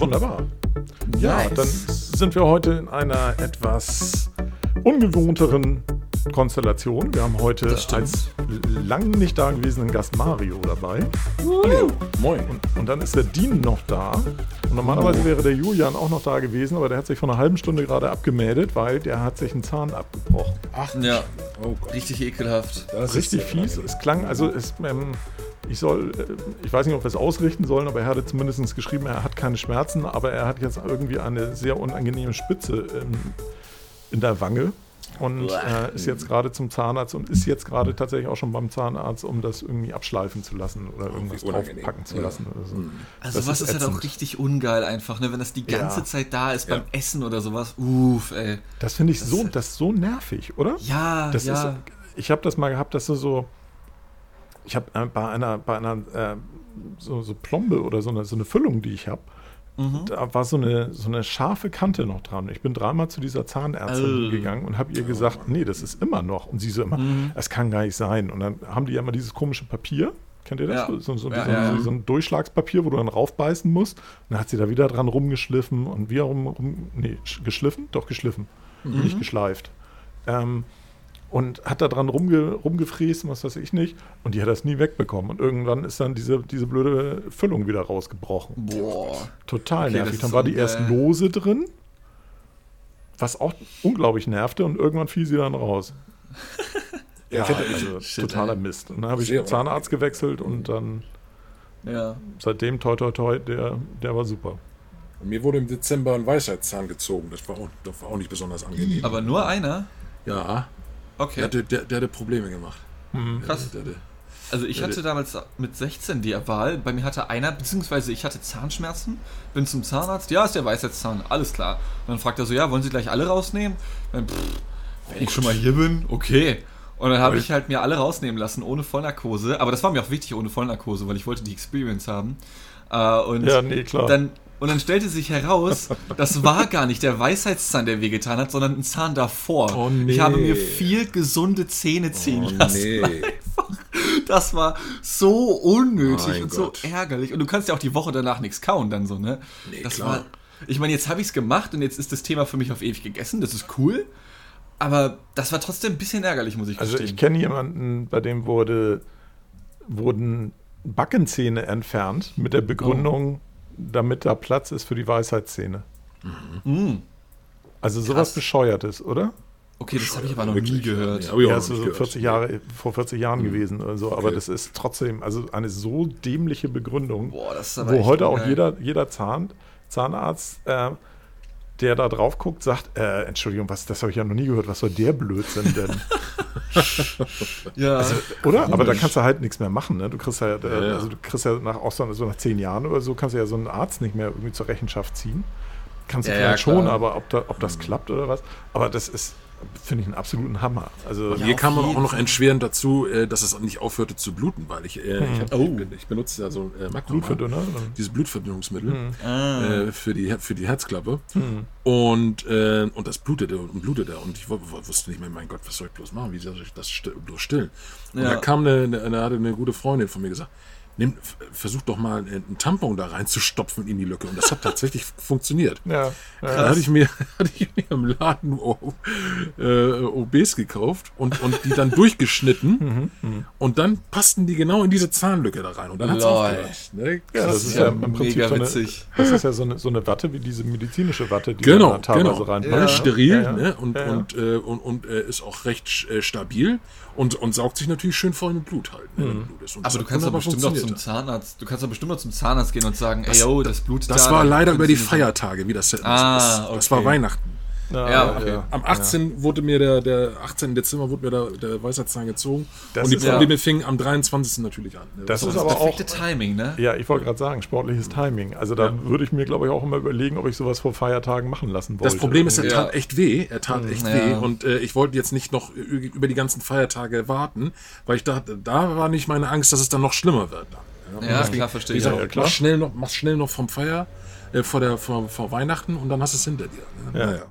Wunderbar. Ja, dann sind wir heute in einer etwas ungewohnteren Konstellation. Wir haben heute als lang nicht dagewesenen Gast Mario dabei. Hallo. Moin. Und, und dann ist der Dean noch da. Und normalerweise wäre der Julian auch noch da gewesen, aber der hat sich vor einer halben Stunde gerade abgemeldet, weil der hat sich einen Zahn abgebrochen. Ach, Ja, oh Gott. richtig ekelhaft. Das Richtig fies. Es klang, also es, ähm, ich soll, äh, ich weiß nicht, ob wir es ausrichten sollen, aber er hatte zumindest geschrieben, er hat keine Schmerzen, aber er hat jetzt irgendwie eine sehr unangenehme Spitze ähm, in der Wange und äh, ist jetzt gerade zum Zahnarzt und ist jetzt gerade tatsächlich auch schon beim Zahnarzt, um das irgendwie abschleifen zu lassen oder irgendwas unangenehm. draufpacken zu Ja. lassen. Oder so. Also Das was ist ist, halt auch richtig ungeil einfach, ne? Wenn das die ganze Ja. Zeit da ist beim Ja. Essen oder sowas. Uff, ey. Das finde ich so, das ist so nervig, oder? Ja, Das ja. ist, ich habe das mal gehabt, dass du so, ich habe äh, bei einer, bei einer äh, so, so Plombe oder so eine, so eine Füllung, die ich habe, Mhm. da war so eine, so eine scharfe Kante noch dran. Ich bin dreimal zu dieser Zahnärztin Oh. gegangen und habe ihr gesagt, nee, das ist immer noch. Und sie so immer, Mhm. es kann gar nicht sein. Und dann haben die ja immer dieses komische Papier. Kennt ihr das? Ja. So, so, Ja, so, ja, so ein Durchschlagspapier, wo du dann raufbeißen musst. Und dann hat sie da wieder dran rumgeschliffen und wieder rum, rum nee, sch- geschliffen? Doch, geschliffen. Mhm. Nicht geschleift. Ähm, und hat da dran rumge, rumgefräst, was weiß ich nicht. Und die hat das nie wegbekommen. Und irgendwann ist dann diese, diese blöde Füllung wieder rausgebrochen. Boah. Total Okay, nervig. Dann war die erst ungeil. lose drin, was auch unglaublich nervte. Und irgendwann fiel sie dann raus. Ja, Ja, also Shit, totaler ey. Mist. Und dann habe ich Sehr den Zahnarzt gewechselt und dann Ja. seitdem toi toi toi, der, der war super. mir wurde im Dezember ein Weisheitszahn gezogen. Das war auch, das war auch nicht besonders angenehm. Aber nur einer? Ja, Okay. hatte, der, der hatte Probleme gemacht. Krass. Der, der, Also ich hatte damals mit 16 die Wahl. Bei mir hatte einer, beziehungsweise ich hatte Zahnschmerzen, bin zum Zahnarzt. Ja, ist der Weisheitszahn, alles klar. Und dann fragt er so, ja, wollen Sie gleich alle rausnehmen? Dann, pff, wenn ich schon mal hier bin, okay. Und dann habe ich halt mir alle rausnehmen lassen, ohne Vollnarkose. Aber das war mir auch wichtig, ohne Vollnarkose, weil ich wollte die Experience haben. Äh, und Ja, nee, klar. Dann, und dann stellte sich heraus, das war gar nicht der Weisheitszahn, der wehgetan hat, sondern ein Zahn davor. Oh, nee. Ich habe mir viel gesunde Zähne ziehen oh, lassen. nee. Das war so unnötig Mein und Gott. so ärgerlich. Und du kannst ja auch die Woche danach nichts kauen dann so, ne? Nee, das klar. war. Ich meine, jetzt habe ich es gemacht und jetzt ist das Thema für mich auf ewig gegessen. Das ist cool. Aber das war trotzdem ein bisschen ärgerlich, muss ich Also gestehen. ich kenne jemanden, bei dem wurde, wurden Backenzähne entfernt mit der Begründung, damit da Platz ist für die Weisheitszähne. Mm. Also sowas Krass. Bescheuertes, oder? Okay, das habe ich aber noch Wirklich, nie gehört. Ja, Ja, das ist so gehört. 40 Jahre, vor 40 Jahren gewesen oder so. Aber Okay. das ist trotzdem also eine so dämliche Begründung, Boah, das ist aber wo heute auch jeder, jeder Zahn, Zahnarzt, äh, der da drauf guckt, sagt, äh, Entschuldigung, was, das habe ich ja noch nie gehört, was soll der Blödsinn denn? Ja, Also, Oder? Aber da kannst du halt nichts mehr machen. Ne? Du kriegst ja, äh, Ja, ja. also du kriegst ja nach, auch so, also nach zehn Jahren oder so, kannst du ja so einen Arzt nicht mehr irgendwie zur Rechenschaft ziehen. Kannst du Ja, vielleicht schon, aber ob, da, ob das klappt oder was. Aber das ist, finde ich, einen absoluten Hammer. Also, Ja, Mir auf kam aber auch noch entschwerend dazu, äh, dass es nicht aufhörte zu bluten, weil ich, äh, ich, hab, Oh. ich benutze ja so äh, Blutverdünner. dieses Blutverdünnungsmittel ah, äh, für, die, für die Herzklappe. Hm. Und, äh, und das blutete und blutete. Und ich wu- wu- wusste nicht mehr, mein Gott, was soll ich bloß machen? Wie soll ich das still, bloß stillen? Und Ja. da kam eine, eine, eine, hatte eine gute Freundin von mir gesagt, nimm, versuch doch mal einen Tampon da reinzustopfen in die Lücke. Und das hat tatsächlich funktioniert. Ja, Da hatte ich mir, hatte ich mir im Laden äh, OBs gekauft und, und die dann durchgeschnitten und dann passten die genau in diese Zahnlücke da rein und dann hat's Lol. aufgehört. Ne? Ja, das ist ja ja im Prinzip mega so eine, witzig. Das ist ja so eine, so eine Watte wie diese medizinische Watte, die Genau, man da teilweise genau. reinpackt. Ja. Steril Ja, ja. Ne? und, Ja, ja. und, äh, und, und äh, ist auch recht äh, stabil und, und saugt sich natürlich schön voll mit Blut halt. Ne? wenn Blut ist. Und aber das du kannst doch bestimmt noch zum. Zahnarzt. Du kannst doch bestimmt noch zum Zahnarzt gehen und sagen, ey, yo, das Blut Das da, war leider über die Feiertage, wie das, das Ah, ist. Das war okay. Weihnachten. Ja, okay. Am 18. wurde mir der, der 18. Dezember wurde mir der, der Weisheitszahn gezogen Das und die ja- Probleme fingen am 23. natürlich an. Das Das ist ist aber auch perfekte Timing, ne? Ja, ich wollte gerade sagen, sportliches Timing. Also da würde ich mir, glaube ich, auch immer überlegen, ob ich sowas vor Feiertagen machen lassen wollte. Das Problem ist, er Ja. tat echt weh. Er tat echt Ja. weh. Und äh, ich wollte jetzt nicht noch über die ganzen Feiertage warten, weil ich dachte, da war nicht meine Angst, dass es dann noch schlimmer wird. Dann. Ja, deswegen, klar, verstehe ich. Ja, klar. mach schnell noch, mach schnell noch vom Feier, äh, vor, der, vor, vor Weihnachten und dann hast du es hinter dir. Ne? Ja. Naja.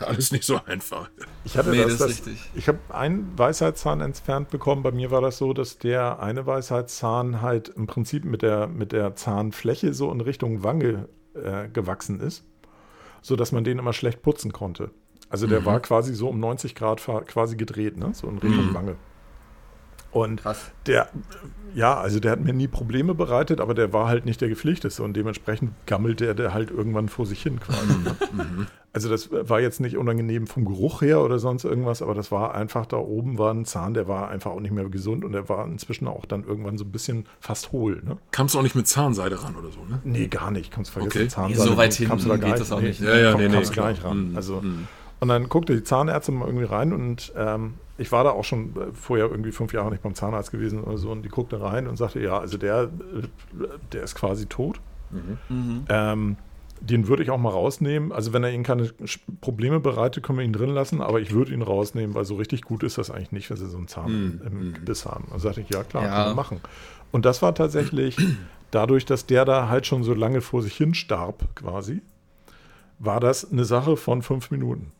Alles nicht so einfach. Ich hatte Nee, das, das richtig. ich habe einen Weisheitszahn entfernt bekommen. Bei mir war das so, dass der eine Weisheitszahn halt im Prinzip mit der, mit der Zahnfläche so in Richtung Wange äh, gewachsen ist, sodass man den immer schlecht putzen konnte. Also der Mhm. war quasi so um 90 Grad quasi gedreht, ne? so in Richtung Mhm. Wange. Und Krass. der, ja, also der hat mir nie Probleme bereitet, aber der war halt nicht der gepflegteste und dementsprechend gammelt der, der halt irgendwann vor sich hin quasi. ne? Mhm. Also das war jetzt nicht unangenehm vom Geruch her oder sonst irgendwas, aber das war einfach, da oben war ein Zahn, der war einfach auch nicht mehr gesund und der war inzwischen auch dann irgendwann so ein bisschen fast hohl. Ne? Kamst du auch nicht mit Zahnseide ran oder so, ne? Nee, gar nicht. Kannst vergessen, Okay. Zahnseide. Nee, so weit kamst du da geht das auch nicht. Ja, ja, komm, nee, nee, kamst du gar nicht ran. Mhm. Also, Mhm. und dann guckte die Zahnärztin mal irgendwie rein und ähm, ich war da auch schon äh, vorher irgendwie fünf Jahre nicht beim Zahnarzt gewesen oder so und die guckte rein und sagte, ja, also der, äh, der ist quasi tot. Mhm. Ähm, den würde ich auch mal rausnehmen. Also wenn er Ihnen keine Probleme bereitet, können wir ihn drin lassen, aber ich würde ihn rausnehmen, weil so richtig gut ist das eigentlich nicht, wenn Sie so einen Zahn Mhm. im Mhm. Gebiss haben. Also sagte ich, ja klar, Ja. können wir machen. Und das war tatsächlich dadurch, dass der da halt schon so lange vor sich hin starb quasi, war das eine Sache von fünf Minuten.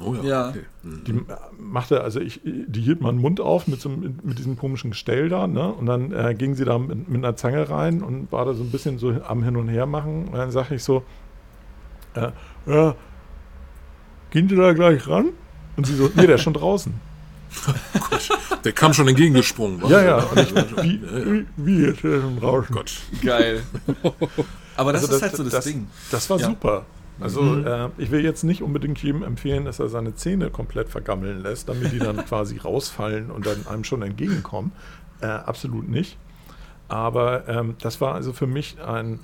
Oh ja. Ja. Okay. Mhm. Die machte, also ich, die hielt meinen Mund auf mit, so, einem- mit diesem komischen Gestell da, ne? Und dann äh, ging sie da mit, mit einer Zange rein und war da so ein bisschen so am Hin und Her machen. Und dann sage ich so, äh, ja, gehen Sie da gleich ran? Und sie so, nee, der ist schon draußen. Der kam schon entgegengesprungen. Ja, ja. Und ich, wie, wie, wie jetzt der schon draußen? Gott. Geil. Aber das Also ist halt so das, Ding. Das war Ja. super. Also Mhm. äh, ich will jetzt nicht unbedingt jedem empfehlen, dass er seine Zähne komplett vergammeln lässt, damit die dann quasi rausfallen und dann einem schon entgegenkommen. Äh, absolut nicht. Aber ähm, das war also für mich ein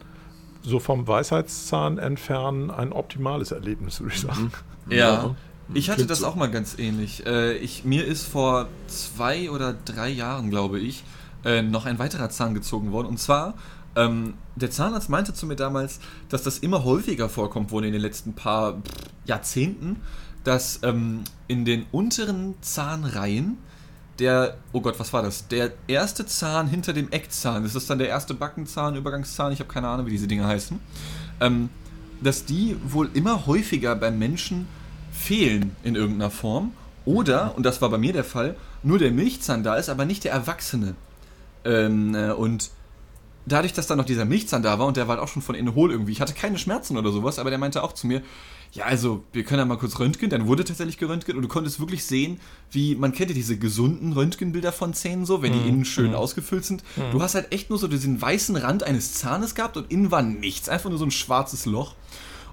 so vom Weisheitszahn entfernen ein optimales Erlebnis, würde ich sagen. Ja. Ich hatte das auch mal ganz ähnlich. Äh, ich, mir ist vor zwei oder drei Jahren, glaube ich, äh, noch ein weiterer Zahn gezogen worden. Und zwar, ähm, der Zahnarzt meinte zu mir damals, dass das immer häufiger vorkommt wohl in den letzten paar Jahrzehnten, dass ähm, in den unteren Zahnreihen der, oh Gott, was war das? Der erste Zahn hinter dem Eckzahn, das ist dann der erste Backenzahn, Übergangszahn, ich habe keine Ahnung, wie diese Dinge heißen, ähm, dass die wohl immer häufiger beim Menschen fehlen in irgendeiner Form. Oder, und das war bei mir der Fall, nur der Milchzahn da ist, aber nicht der Erwachsene. Ähm, äh, und dadurch, dass dann noch dieser Milchzahn da war und der war halt auch schon von innen hohl irgendwie, ich hatte keine Schmerzen oder sowas, aber der meinte auch zu mir, ja, also, wir können ja mal kurz röntgen, dann wurde tatsächlich geröntgt und du konntest wirklich sehen, wie, man kennt ja diese gesunden Röntgenbilder von Zähnen so, wenn die innen schön ausgefüllt sind. Du hast halt echt nur so diesen weißen Rand eines Zahnes gehabt und innen war nichts, einfach nur so ein schwarzes Loch.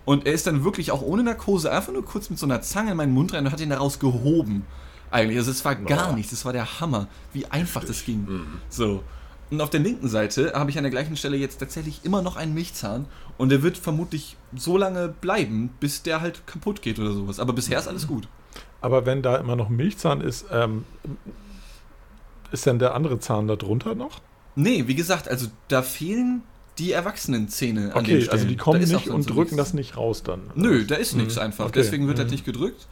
Und er ist dann wirklich auch ohne Narkose einfach nur kurz mit so einer Zange in meinen Mund rein und hat ihn daraus gehoben. Eigentlich. Also es war gar Oh. nichts. Es war der Hammer, wie einfach das ging. So. Und auf der linken Seite habe ich an der gleichen Stelle jetzt tatsächlich immer noch einen Milchzahn. Und der wird vermutlich so lange bleiben, bis der halt kaputt geht oder sowas. Aber bisher ist alles gut. Aber wenn da immer noch ein Milchzahn ist, ähm, ist denn der andere Zahn da drunter noch? Nee, wie gesagt, also da fehlen die Erwachsenenzähne an den Okay, Stellen. also die kommen nicht und drücken nichts. das nicht raus dann. Nö, da ist nichts einfach. Okay. Deswegen wird Mhm. nicht gedrückt.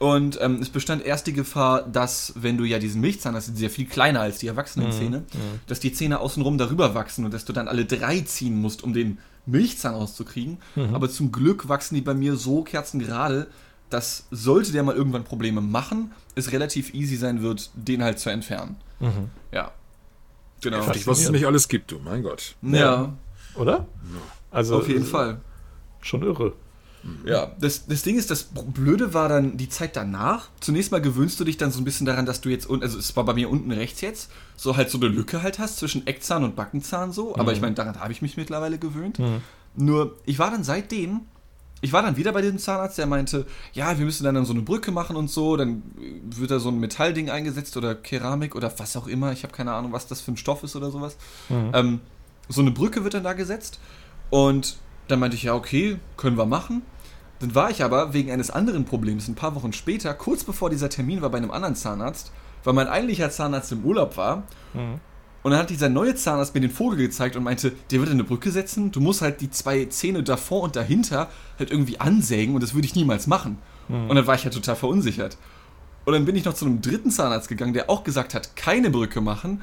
Und ähm, es bestand erst die Gefahr, dass, wenn du ja diesen Milchzahn hast, die sind ja viel kleiner als die Erwachsenenzähne, dass die Zähne außenrum darüber wachsen und dass du dann alle drei ziehen musst, um den Milchzahn rauszukriegen. Aber zum Glück wachsen die bei mir so kerzengerade, dass sollte der mal irgendwann Probleme machen, es relativ easy sein wird, den halt zu entfernen. Mhm. Ja. Genau. Heftig, was es nicht alles gibt, du, mein Gott. Ja, Oder? Also auf jeden äh, Fall. Schon irre. Ja, das, das Ding ist, das Blöde war dann die Zeit danach. Zunächst mal gewöhnst du dich dann so ein bisschen daran, dass du jetzt, also es war bei mir unten rechts jetzt, so halt so eine Lücke halt hast zwischen Eckzahn und Backenzahn so. Aber ich meine, daran habe ich mich mittlerweile gewöhnt. Nur, ich war dann seitdem, ich war dann wieder bei diesem Zahnarzt, der meinte, ja, wir müssen dann, so eine Brücke machen und so, dann wird da so ein Metallding eingesetzt oder Keramik oder was auch immer. Ich habe keine Ahnung, was das für ein Stoff ist oder sowas. Ähm, so eine Brücke wird dann da gesetzt und dann meinte ich, ja, okay, können wir machen. Dann war ich aber wegen eines anderen Problems ein paar Wochen später, kurz bevor dieser Termin war bei einem anderen Zahnarzt, weil mein eigentlicher Zahnarzt im Urlaub war. Und dann hat dieser neue Zahnarzt mir den Vogel gezeigt und meinte, der wird eine Brücke setzen, du musst halt die zwei Zähne davor und dahinter halt irgendwie ansägen und das würde ich niemals machen. Und dann war ich halt total verunsichert. Und dann bin ich noch zu einem dritten Zahnarzt gegangen, der auch gesagt hat, keine Brücke machen.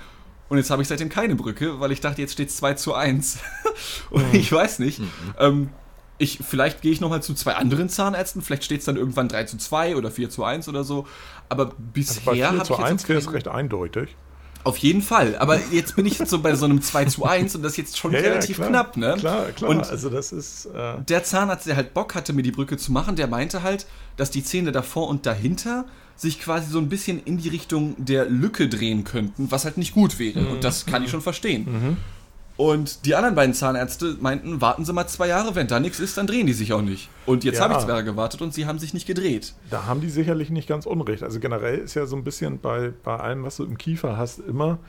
Und jetzt habe ich seitdem keine Brücke, weil ich dachte, jetzt steht es 2 zu 1. und ich weiß nicht. Ähm, ich, vielleicht gehe ich nochmal zu zwei anderen Zahnärzten, vielleicht steht es dann irgendwann 3 zu 2 oder 4 zu 1 oder so. Aber Also bisher 4 habe ich zu jetzt 1 noch wäre es recht eindeutig. Auf jeden Fall. Aber jetzt bin ich so bei so einem 2 zu 1 und das ist jetzt schon Ja, ja, relativ klar. knapp, ne? Klar, klar. Und also das ist. Äh, der Zahnarzt, der halt Bock hatte, mir die Brücke zu machen, der meinte halt, dass die Zähne davor und dahinter sich quasi so ein bisschen in die Richtung der Lücke drehen könnten, was halt nicht gut wäre. Und das kann ich schon verstehen. Und die anderen beiden Zahnärzte meinten, warten Sie mal zwei Jahre, wenn da nichts ist, dann drehen die sich auch nicht. Und jetzt Ja. habe ich zwei Jahre gewartet und sie haben sich nicht gedreht. Da haben die sicherlich nicht ganz unrecht. Also generell ist ja so ein bisschen bei, bei allem, was du im Kiefer hast, immer,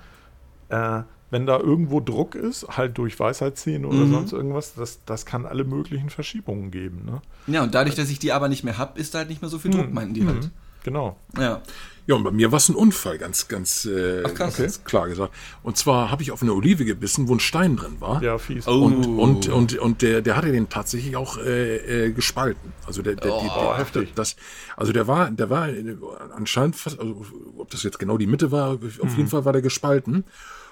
äh, wenn da irgendwo Druck ist, halt durch Weisheitszähne oder Mhm. sonst irgendwas, das, das kann alle möglichen Verschiebungen geben. Ne? Ja, und dadurch, dass ich die aber nicht mehr habe, ist da halt nicht mehr so viel Druck, meinten die halt. Mhm. Genau. Ja. Ja, und bei mir war es ein Unfall, ganz, ganz, äh, Ach, ganz klar gesagt. Und zwar habe ich auf eine Olive gebissen, wo ein Stein drin war. Ja, fies. Oh. Und, und, und, und der, der hatte den tatsächlich auch äh, äh, gespalten. Also der, der, Oh, die, der heftig. Das, also der war, der war anscheinend fast, also ob das jetzt genau die Mitte war, auf jeden Fall war der gespalten.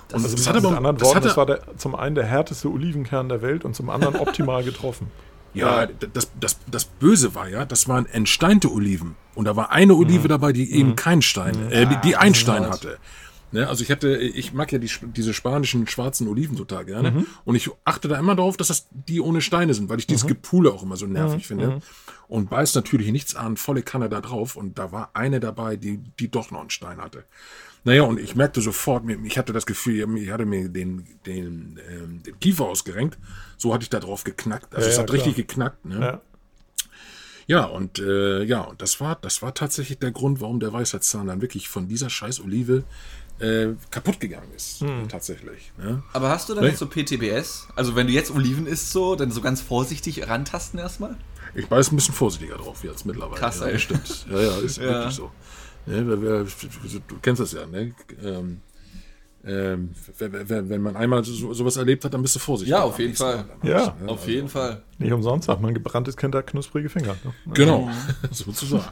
Und Also das hat aber, anderen das Worten, hatte, das war der, zum einen der härteste Olivenkern der Welt und zum anderen optimal getroffen. Ja, das, das, das Böse war ja, das waren entsteinte Oliven. Und da war eine Olive dabei, die eben keinen Stein, äh, die, die einen Stein hatte. Ne, also ich hatte, ich mag ja die, diese spanischen schwarzen Oliven total gerne. Und ich achte da immer darauf, dass das die ohne Steine sind, weil ich dieses Gepule auch immer so nervig finde. Und beiß natürlich nichts an, volle Kanne da drauf. Und da war eine dabei, die, die doch noch einen Stein hatte. Naja, und ich merkte sofort, ich hatte das Gefühl, ich hatte mir den, den, ähm, den Kiefer ausgerenkt. So hatte ich da drauf geknackt. Also Ja, es hat klar. richtig geknackt. Ne? Ja. Ja, und äh, ja, und das war, das war tatsächlich der Grund, warum der Weisheitszahn dann wirklich von dieser scheiß Olive äh, kaputt gegangen ist. Tatsächlich. Ne? Aber hast du dann jetzt so PTBS? Also wenn du jetzt Oliven isst, so, dann so ganz vorsichtig rantasten erstmal? Ich beiß ein bisschen vorsichtiger drauf jetzt mittlerweile. Krass, ja, ey. stimmt. Ja, ja, ist Ja. wirklich so. Ne, du kennst das ja, ne? Ähm, ähm, wenn, man einmal so, sowas erlebt hat, dann bist du vorsichtig. Ja, auf jeden Fall. Mal Ja. ne? Auf jeden Fall. Nicht umsonst sagt man, gebranntes Kind hat knusprige Finger. Ne? Genau, sozusagen.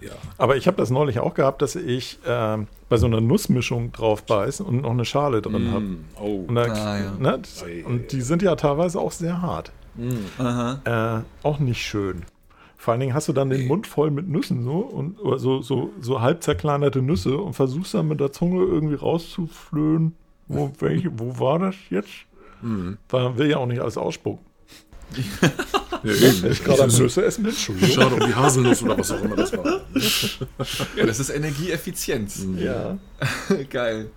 ja. Aber ich habe das neulich auch gehabt, dass ich ähm, bei so einer Nussmischung drauf beiß und noch eine Schale drin habe. Oh. Und, da, Ah, ja. ne, und die sind ja teilweise auch sehr hart. Aha. Äh, auch nicht schön. Vor allen Dingen hast du dann den Mund voll mit Nüssen so und oder so, so, so halb zerkleinerte Nüsse und versuchst dann mit der Zunge irgendwie rauszuflöhen. Wo, welche, wo war das jetzt? Weil man will ja auch nicht alles ausspucken. Ja, eben. Ich gerade am Nüsse essen bin, Entschuldigung. Schade um die Haselnuss oder was auch immer das war. Ja, das ist Energieeffizienz. Ja. Geil.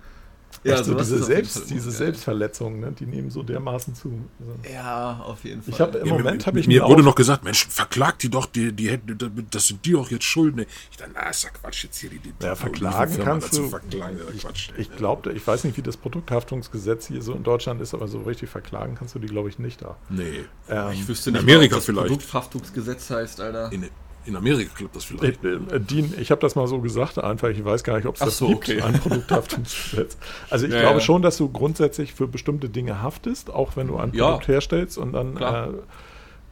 Ja, Ja, so sowas diese, Selbst, diese. Selbstverletzungen, ne, die nehmen so dermaßen zu. Also, Ja, auf jeden Fall. ich habe im Ja, Moment habe ich mir wurde noch gesagt, Mensch, verklagt die doch, die, die hätten, das sind die auch jetzt schuld. Ne? Ich dachte, na, ist ja Quatsch jetzt hier die, die Ja, verklagen kannst du- verklagen, Quatsch. Ich glaube, ich weiß nicht, wie das Produkthaftungsgesetz hier so in Deutschland ist, aber so richtig verklagen kannst du die, glaube ich, nicht da. nee, Ähm, ich wüsste in nicht, Amerika mal, ob das vielleicht. Produkthaftungsgesetz heißt, Alter. in, in Amerika klappt das vielleicht. äh, äh, Dean, ich habe das mal so gesagt, einfach, ich weiß gar nicht, ob es das so, gibt, okay. ein Produkthaftungsgesetz. Also ich Ja, glaube ja. schon, dass du grundsätzlich für bestimmte Dinge haftest, auch wenn du ein Ja. Produkt herstellst und dann äh,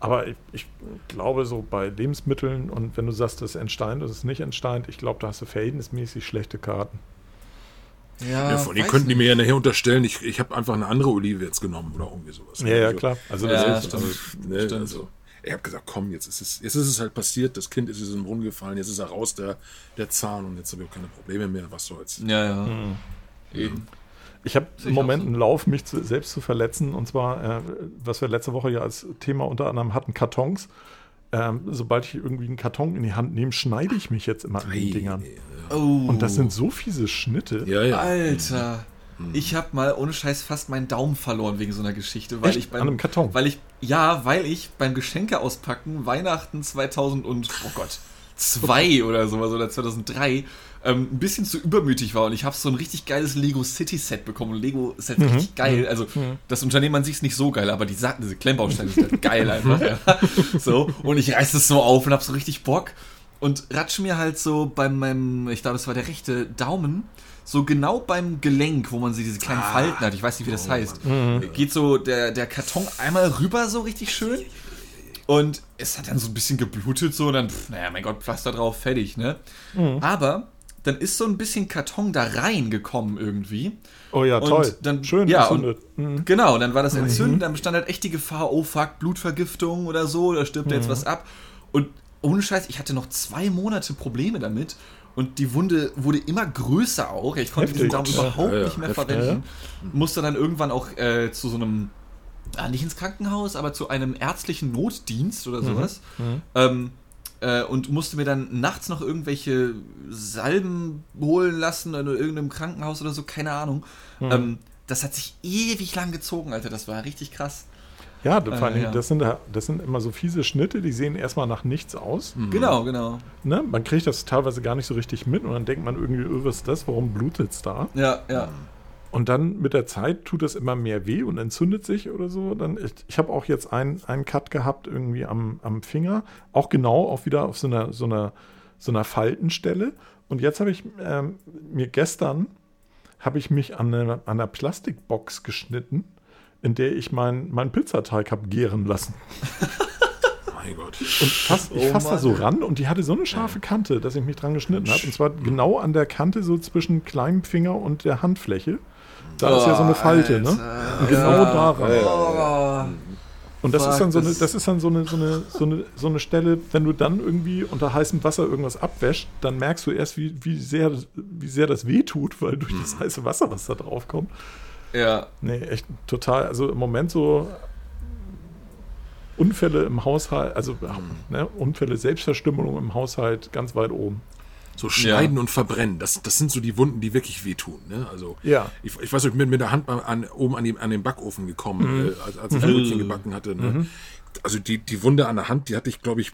aber ich, ich glaube so bei Lebensmitteln und wenn du sagst, das ist entsteint, das ist nicht entsteint, ich glaube, da hast du verhältnismäßig schlechte Karten. Ja, von denen könnten die mir ja nachher unterstellen, ich, ich habe einfach eine andere Olive jetzt genommen oder irgendwie sowas. Ja, ja, Also, klar. Also Ja, das ist, stimmt. Also, ne, Stimmt. also, ich habe gesagt, komm, jetzt ist, es, jetzt ist es halt passiert, das Kind ist in den Brunnen gefallen, jetzt ist er raus, der, der Zahn, und jetzt habe ich auch keine Probleme mehr, was soll's. Ja, ja. Hm. Eben. Ich habe im Moment so. einen Lauf, mich zu, selbst zu verletzen. Und zwar, äh, was wir letzte Woche ja als Thema unter anderem hatten, Kartons. Ähm, sobald ich irgendwie einen Karton in die Hand nehme, schneide ich mich jetzt immer an den Dingern. Oh. Und das sind so fiese Schnitte. Ja, ja. Alter. Ich habe mal ohne Scheiß fast meinen Daumen verloren wegen so einer Geschichte, weil Echt? ich beim An einem Karton? weil ich ja, weil ich beim Geschenke auspacken Weihnachten 2000 und oh Gott, zwei oder sowas oder 2003 ähm, ein bisschen zu übermütig war und ich habe so ein richtig geiles Lego City Set bekommen und Lego Set Mhm. richtig geil. Also das Unternehmen an sich ist nicht so geil, aber die Sa- diese Klemmbausteine sind halt geil einfach. ja. So und ich reiß das so auf und hab so richtig Bock und ratsch mir halt so bei meinem, ich glaube, es war der rechte Daumen, so genau beim Gelenk, wo man so diese kleinen Falten hat, ich weiß nicht, wie das heißt, geht so der, der Karton einmal rüber so richtig schön. Und es hat dann so ein bisschen geblutet, so, und dann, pf, naja, mein Gott, Pflaster drauf, fertig, ne? Aber dann ist so ein bisschen Karton da reingekommen irgendwie. Oh ja, Und toll. dann- Schön ja, entzündet. Mhm. Genau, dann war das entzündet, dann bestand halt echt die Gefahr, oh fuck, Blutvergiftung oder so, da stirbt Mhm. da jetzt was ab. Und ohne Scheiß, ich hatte noch zwei Monate Probleme damit. Und die Wunde wurde immer größer auch. Ich konnte diesen Daumen überhaupt ja, ja. nicht mehr Heftig, verwenden. Ja. Musste dann irgendwann auch äh, zu so einem, ah, nicht ins Krankenhaus, aber zu einem ärztlichen Notdienst oder mhm. sowas. Mhm. Ähm, äh, und musste mir dann nachts noch irgendwelche Salben holen lassen in irgendeinem Krankenhaus oder so, keine Ahnung. Mhm. Ähm, das hat sich ewig lang gezogen, Alter. Das war richtig krass. Ja, allem, äh, ja. Das, sind, das sind immer so fiese Schnitte, die sehen erstmal nach nichts aus. Mhm. Genau, genau. Ne? Man kriegt das teilweise gar nicht so richtig mit und dann denkt man irgendwie, oh, was ist das, warum blutet es da? Ja, ja. Und dann mit der Zeit tut es immer mehr weh und entzündet sich oder so. Dann, ich ich habe auch jetzt einen, einen Cut gehabt irgendwie am, am Finger, auch genau auch wieder auf so einer, so einer, so einer Faltenstelle. Und jetzt habe ich ähm, mir gestern habe ich mich an einer, an einer Plastikbox geschnitten in der ich meinen mein Pizzateig habe gären lassen. mein Gott. Und fast, ich oh fasse da so ran und die hatte so eine scharfe Kante, dass ich mich dran geschnitten habe. Und zwar genau an der Kante, so zwischen kleinem Finger und der Handfläche. Da oh, ist ja so eine Falte, ne? Und genau ja. daran. Ja. Und das Fuck, ist dann, so eine, das ist dann so eine, so, eine, so, eine, so eine Stelle, wenn du dann irgendwie unter heißem Wasser irgendwas abwäscht, dann merkst du erst, wie, wie, sehr, wie sehr das wehtut, weil durch das heiße Wasser, was da drauf kommt. Ja. Nee, echt total. Also im Moment so Unfälle im Haushalt, also ne, Unfälle, Selbstverstümmelung im Haushalt ganz weit oben. So schneiden ja. und verbrennen, das, das sind so die Wunden, die wirklich wehtun. Ne? Also ja. ich, ich weiß nicht, ich bin mit der Hand an, oben an, die, an den Backofen gekommen, mhm. äh, als, als ich ein Brötchen gebacken hatte. Ne? Mhm also die, die Wunde an der Hand, die hatte ich, glaube ich,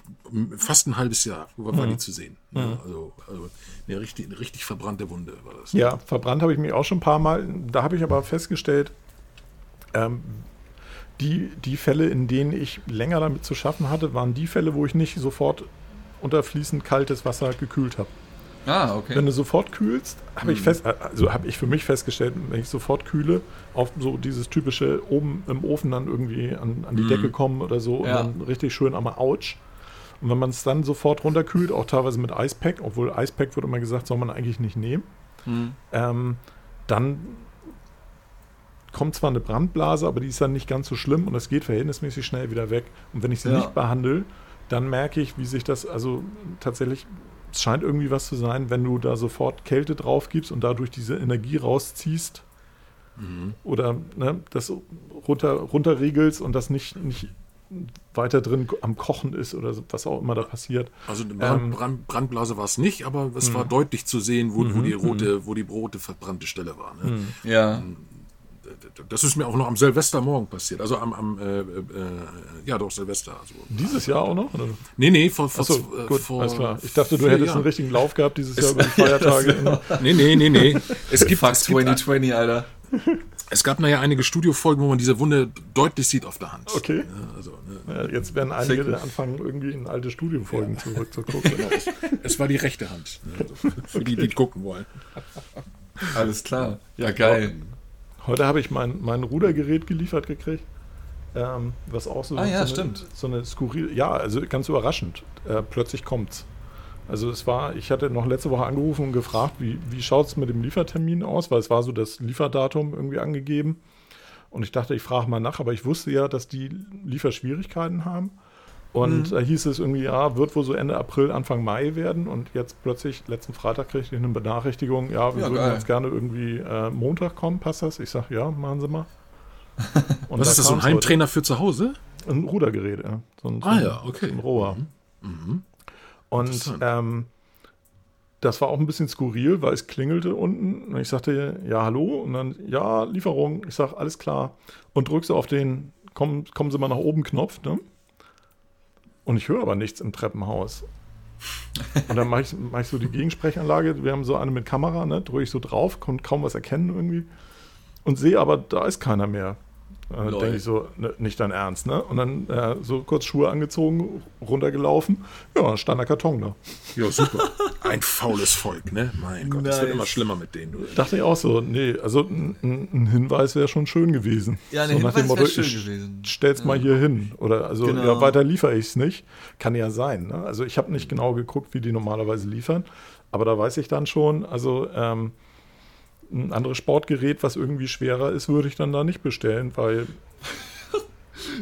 fast ein halbes Jahr, war mhm. die zu sehen. Mhm. Also, also eine richtig, eine richtig verbrannte Wunde war das. Ja, verbrannt habe ich mich auch schon ein paar Mal. Da habe ich aber festgestellt, ähm, die, die Fälle, in denen ich länger damit zu schaffen hatte, waren die Fälle, wo ich nicht sofort unter fließend kaltes Wasser gekühlt habe. Ah, okay. Wenn du sofort kühlst, habe ich hm. fest, also habe ich für mich festgestellt, wenn ich sofort kühle, auf so dieses typische oben im Ofen dann irgendwie an, an die mhm. Decke kommen oder so ja. und dann richtig schön einmal ouch. Und wenn man es dann sofort runterkühlt, auch teilweise mit Eispack, obwohl Eispack wird immer gesagt, soll man eigentlich nicht nehmen, mhm. ähm, dann kommt zwar eine Brandblase, aber die ist dann nicht ganz so schlimm und das geht verhältnismäßig schnell wieder weg. Und wenn ich sie ja. nicht behandle, dann merke ich, wie sich das also tatsächlich es scheint irgendwie was zu sein, wenn du da sofort Kälte drauf gibst und dadurch diese Energie rausziehst mhm. oder ne, das runter, runterregelst und das nicht, nicht weiter drin am Kochen ist oder was auch immer da passiert. Also eine Brand, ähm, Brand, Brandblase war es nicht, aber es war mhm. deutlich zu sehen, wo, wo, die mhm. rote, wo die rote verbrannte Stelle war. Ne? Ja. Das ist mir auch noch am Silvestermorgen passiert. Also am, am äh, äh, ja doch, Silvester. Also, dieses Jahr auch noch? Oder? Nee, nee, vor, vor, so, gut, vor alles klar. Ich dachte, du hättest Jahren. einen richtigen Lauf gehabt dieses Jahr über die Feiertage. nee, nee, nee, nee. Es gibt, Fuck es 2020, Alter. Es gab nachher einige Studiofolgen, wo man diese Wunde deutlich sieht auf der Hand. Okay. Ja, also, ne. ja, jetzt werden einige Sick. anfangen, irgendwie in alte Studiofolgen ja. zurückzugucken. Genau. es, es, war die rechte Hand. Ne? Also für die, die gucken wollen. Alles klar. Ja, geil. Heute habe ich mein, mein Rudergerät geliefert gekriegt. Ähm, was auch so, ah, ja, so, stimmt. Eine, so eine skurril, ja, also ganz überraschend. Äh, plötzlich kommt's. Also es war, ich hatte noch letzte Woche angerufen und gefragt, wie, wie schaut es mit dem Liefertermin aus, weil es war so das Lieferdatum irgendwie angegeben. Und ich dachte, ich frage mal nach, aber ich wusste ja, dass die Lieferschwierigkeiten haben. Und mhm. da hieß es irgendwie, ja, wird wohl so Ende April, Anfang Mai werden. Und jetzt plötzlich, letzten Freitag kriegte ich eine Benachrichtigung, ja, wir ja, würden geil. jetzt gerne irgendwie äh, Montag kommen, passt das? Ich sage, ja, machen Sie mal. Und Was ist das, so ein Heimtrainer heute. für zu Hause? Ein Rudergerät, ja. So ein, ah ja, okay. Ein Rohr. Mhm. Mhm. Und ähm, das war auch ein bisschen skurril, weil es klingelte unten. Und ich sagte, ja, hallo. Und dann, ja, Lieferung. Ich sage, alles klar. Und drückst auf den, kommen, kommen Sie mal nach oben Knopf, ne? Und ich höre aber nichts im Treppenhaus. Und dann mache ich, mach ich so die Gegensprechanlage. Wir haben so eine mit Kamera, ne? drücke ich so drauf, konnte kaum was erkennen irgendwie. Und sehe aber, da ist keiner mehr. Dann denke ich so, ne, nicht dein Ernst, ne? Und dann äh, so kurz Schuhe angezogen, runtergelaufen. Ja, dann stand der Karton da. Ja, super. Ein faules Volk, ne? Mein Gott, nice. das wird immer schlimmer mit denen. Du. Dachte ich auch so, nee, also ein, ein Hinweis wäre schon schön gewesen. Ja, ein so Hinweis wäre schön gewesen. Stell's ja. mal hier hin. Oder also, genau. ja, weiter liefere ich es nicht. Kann ja sein, ne? Also ich habe nicht genau geguckt, wie die normalerweise liefern. Aber da weiß ich dann schon, also ähm, ein anderes Sportgerät, was irgendwie schwerer ist, würde ich dann da nicht bestellen, weil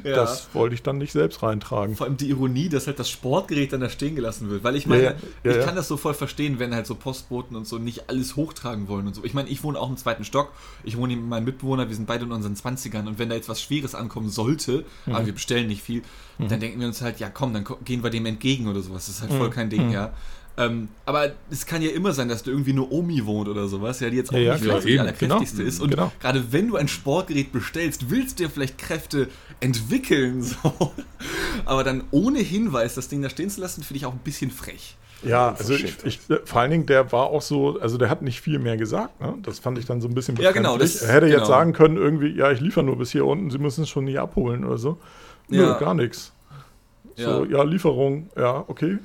Ja. Das wollte ich dann nicht selbst reintragen. Vor allem die Ironie, dass halt das Sportgerät dann da stehen gelassen wird. Weil ich meine, ja, ja, ich kann das so voll verstehen, wenn halt so Postboten und so nicht alles hochtragen wollen und so. Ich meine, ich wohne auch im zweiten Stock. Ich wohne mit meinem Mitbewohner, wir sind beide in unseren 20ern. Und wenn da jetzt was Schweres ankommen sollte, mhm. aber wir bestellen nicht viel, mhm. dann denken wir uns halt, ja komm, dann gehen wir dem entgegen oder sowas. Das ist halt voll mhm. kein Ding, mhm. ja. Ähm, aber es kann ja immer sein, dass du irgendwie eine Omi wohnt oder sowas, ja, die jetzt auch ja, nicht ja, die allerkräftigste genau. ist. Und genau. gerade wenn du ein Sportgerät bestellst, willst du dir vielleicht Kräfte entwickeln. So. Aber dann ohne Hinweis das Ding da stehen zu lassen, finde ich auch ein bisschen frech. Ja, also ich, ich, vor allen Dingen, der war auch so, also der hat nicht viel mehr gesagt. Ne? Das fand ich dann so ein bisschen Ja, genau. Das, er hätte genau. jetzt sagen können, irgendwie, ja, ich liefere nur bis hier unten, Sie müssen es schon nicht abholen oder so. Nö, ja. gar nichts. So, ja. ja, Lieferung, ja, okay.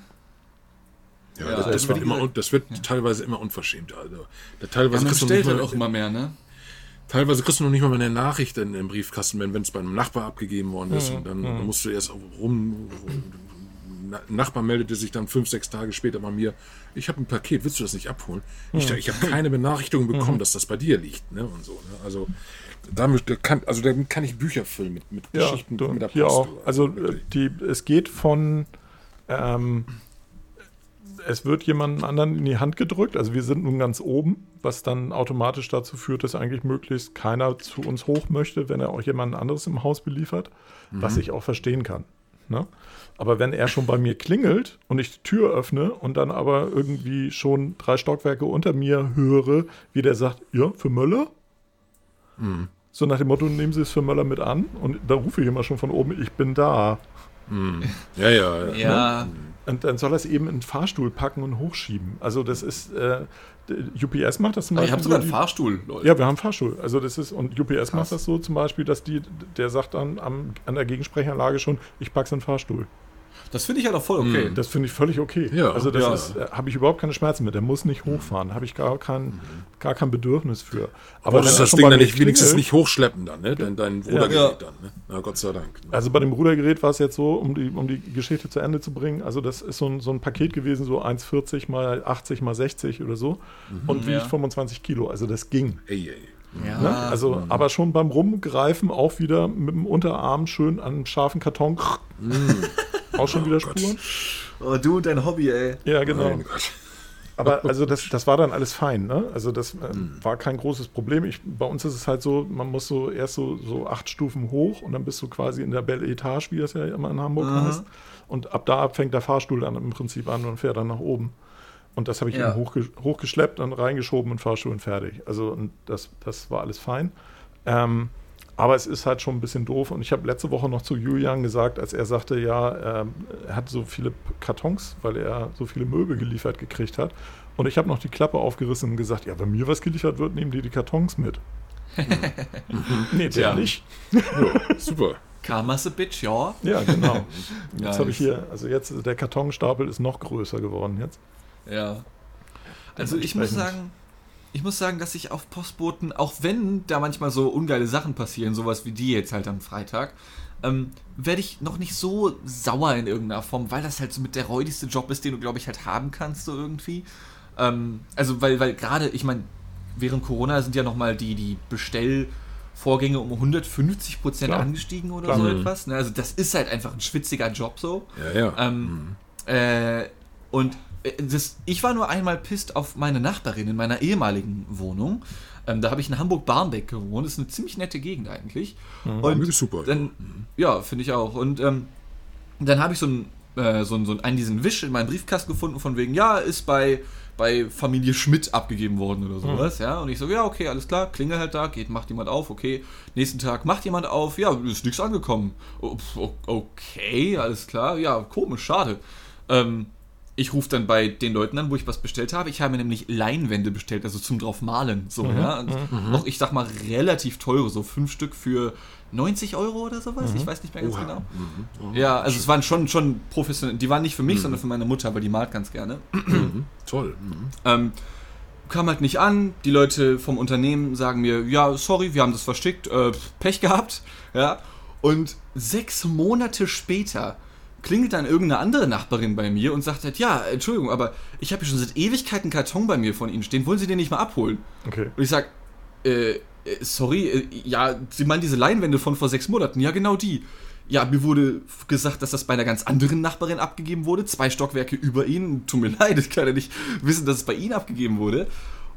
Ja, ja das, das, wird immer, das wird ja. teilweise immer unverschämt. Also, teilweise ja, man stellt halt auch immer mehr, ne? Teilweise kriegst du noch nicht mal eine Nachricht in, im Briefkasten, wenn es bei einem Nachbar abgegeben worden ist. Mhm. Und dann, dann, musst du erst rum. Nachbar meldete sich dann fünf, sechs Tage später bei mir. Ich habe ein Paket, willst du das nicht abholen? Mhm. Ich, ich habe keine Benachrichtigung bekommen, mhm. dass das bei dir liegt. Ne? Und so, ne? Also damit kann, also damit kann ich Bücher füllen mit, mit ja, Geschichten du, mit der Post. Hier auch. Also äh, die, es geht von ähm, es wird jemandem anderen in die Hand gedrückt. Also wir sind nun ganz oben, was dann automatisch dazu führt, dass eigentlich möglichst keiner zu uns hoch möchte, wenn er auch jemand anderes im Haus beliefert, mhm. was ich auch verstehen kann. Ne? Aber wenn er schon bei mir klingelt und ich die Tür öffne und dann aber irgendwie schon drei Stockwerke unter mir höre, wie der sagt, ja, für Möller? Mhm. So nach dem Motto, nehmen Sie es für Möller mit an. Und da rufe ich immer schon von oben, ich bin da. Mhm. Ja, ja, ja. ja. Und dann soll er es eben in den Fahrstuhl packen und hochschieben. Also das ist, äh, UPS macht das zum Beispiel. Ich habe sogar einen Fahrstuhl, Leute. Ja, wir haben einen Fahrstuhl. Also das ist, und UPS Krass. macht das so zum Beispiel, dass die, der sagt dann am, an der Gegensprechanlage schon, ich pack's in den Fahrstuhl. Das finde ich ja halt doch voll okay. Mhm. Das finde ich völlig okay. Ja, also das ja. Äh, habe ich überhaupt keine Schmerzen mit. Der muss nicht hochfahren. Habe ich gar kein, mhm. gar kein Bedürfnis für. Aber, Aber das, das Ding dann nicht wenigstens nicht hochschleppen dann, ne? Dein, dein Rudergerät ja. dann, ne? Na Gott sei Dank. Ne? Also bei dem Rudergerät war es jetzt so, um die, um die Geschichte zu Ende zu bringen. Also das ist so ein, so ein Paket gewesen, so 1,40 mal 80 mal 60 oder so. Mhm. Und wiegt 25 Kilo. Also das ging. Ey, ey. Ja. Ne? Also, mhm. aber schon beim Rumgreifen auch wieder mit dem Unterarm schön an einem scharfen Karton. Mhm. Auch schon wieder oh Spuren. Oh, du und dein Hobby, ey. Ja, genau. Oh aber also das, das war dann alles fein, ne? Also das äh, war kein großes Problem. Ich, bei uns ist es halt so, man muss so erst so, so acht Stufen hoch und dann bist du quasi in der Belle Etage, wie das ja immer in Hamburg mhm. heißt. Und ab da fängt der Fahrstuhl dann im Prinzip an und fährt dann nach oben. Und das habe ich ja. eben hochge hochgeschleppt, dann reingeschoben und Fahrstuhl und fertig. Also und das, das war alles fein. Ähm, aber es ist halt schon ein bisschen doof. Und ich habe letzte Woche noch zu Julian gesagt, als er sagte, ja, ähm, er hat so viele Kartons, weil er so viele Möbel geliefert gekriegt hat. Und ich habe noch die Klappe aufgerissen und gesagt, ja, wenn mir was geliefert wird, nehmen die die Kartons mit. nee, der ja. nicht. ja, super. Karma's a bitch, ja. Ja, genau. Jetzt habe ich hier, also jetzt, der Kartonstapel ist noch größer geworden jetzt. Ja. Also ich muss sagen, ich muss sagen, dass ich auf Postboten, auch wenn da manchmal so ungeile Sachen passieren, sowas wie die jetzt halt am Freitag, ähm, werde ich noch nicht so sauer in irgendeiner Form, weil das halt so mit der räudigste Job ist, den du, glaube ich, halt haben kannst, so irgendwie. Ähm, also, weil, weil gerade, ich meine, während Corona sind ja nochmal die, die Bestellvorgänge um 150 Prozent angestiegen oder Klar. so mhm. etwas. Ne? Also, das ist halt einfach ein schwitziger Job so. Ja, ja. Ähm, mhm. äh, und das, ich war nur einmal pisst auf meine Nachbarin in meiner ehemaligen Wohnung. Ähm, da habe ich in Hamburg-Barmbek gewohnt. Das ist eine ziemlich nette Gegend eigentlich. Mhm, und super. Dann, ja, finde ich auch. Und ähm, dann habe ich so, ein, äh, so, ein, so einen diesen Wisch in meinem Briefkasten gefunden, von wegen, ja, ist bei, bei Familie Schmidt abgegeben worden oder sowas. Mhm. Ja, und ich so, ja, okay, alles klar, klingel halt da, geht, macht jemand auf, okay. Nächsten Tag macht jemand auf, ja, ist nichts angekommen. Okay, alles klar, ja, komisch, schade. Ähm, ich rufe dann bei den Leuten an, wo ich was bestellt habe. Ich habe mir nämlich Leinwände bestellt, also zum drauf malen. So, mhm. ja. Mhm. Auch, ich sag mal, relativ teure, so fünf Stück für 90 Euro oder sowas. Mhm. Ich weiß nicht mehr ganz Oha. genau. Mhm. Ja, also es waren schon, schon professionell. Die waren nicht für mich, mhm. sondern für meine Mutter, weil die malt ganz gerne. Mhm. Toll. Ähm, kam halt nicht an. Die Leute vom Unternehmen sagen mir, ja, sorry, wir haben das versteckt, äh, Pech gehabt. Ja. Und sechs Monate später klingelt dann irgendeine andere Nachbarin bei mir und sagt halt, ja, Entschuldigung, aber ich habe hier schon seit Ewigkeiten einen Karton bei mir von Ihnen stehen, wollen Sie den nicht mal abholen? Okay. Und ich sag, äh, äh, sorry, äh, ja, Sie meinen diese Leinwände von vor sechs Monaten? Ja, genau die. Ja, mir wurde gesagt, dass das bei einer ganz anderen Nachbarin abgegeben wurde, zwei Stockwerke über Ihnen. Tut mir leid, ich kann ja nicht wissen, dass es bei Ihnen abgegeben wurde.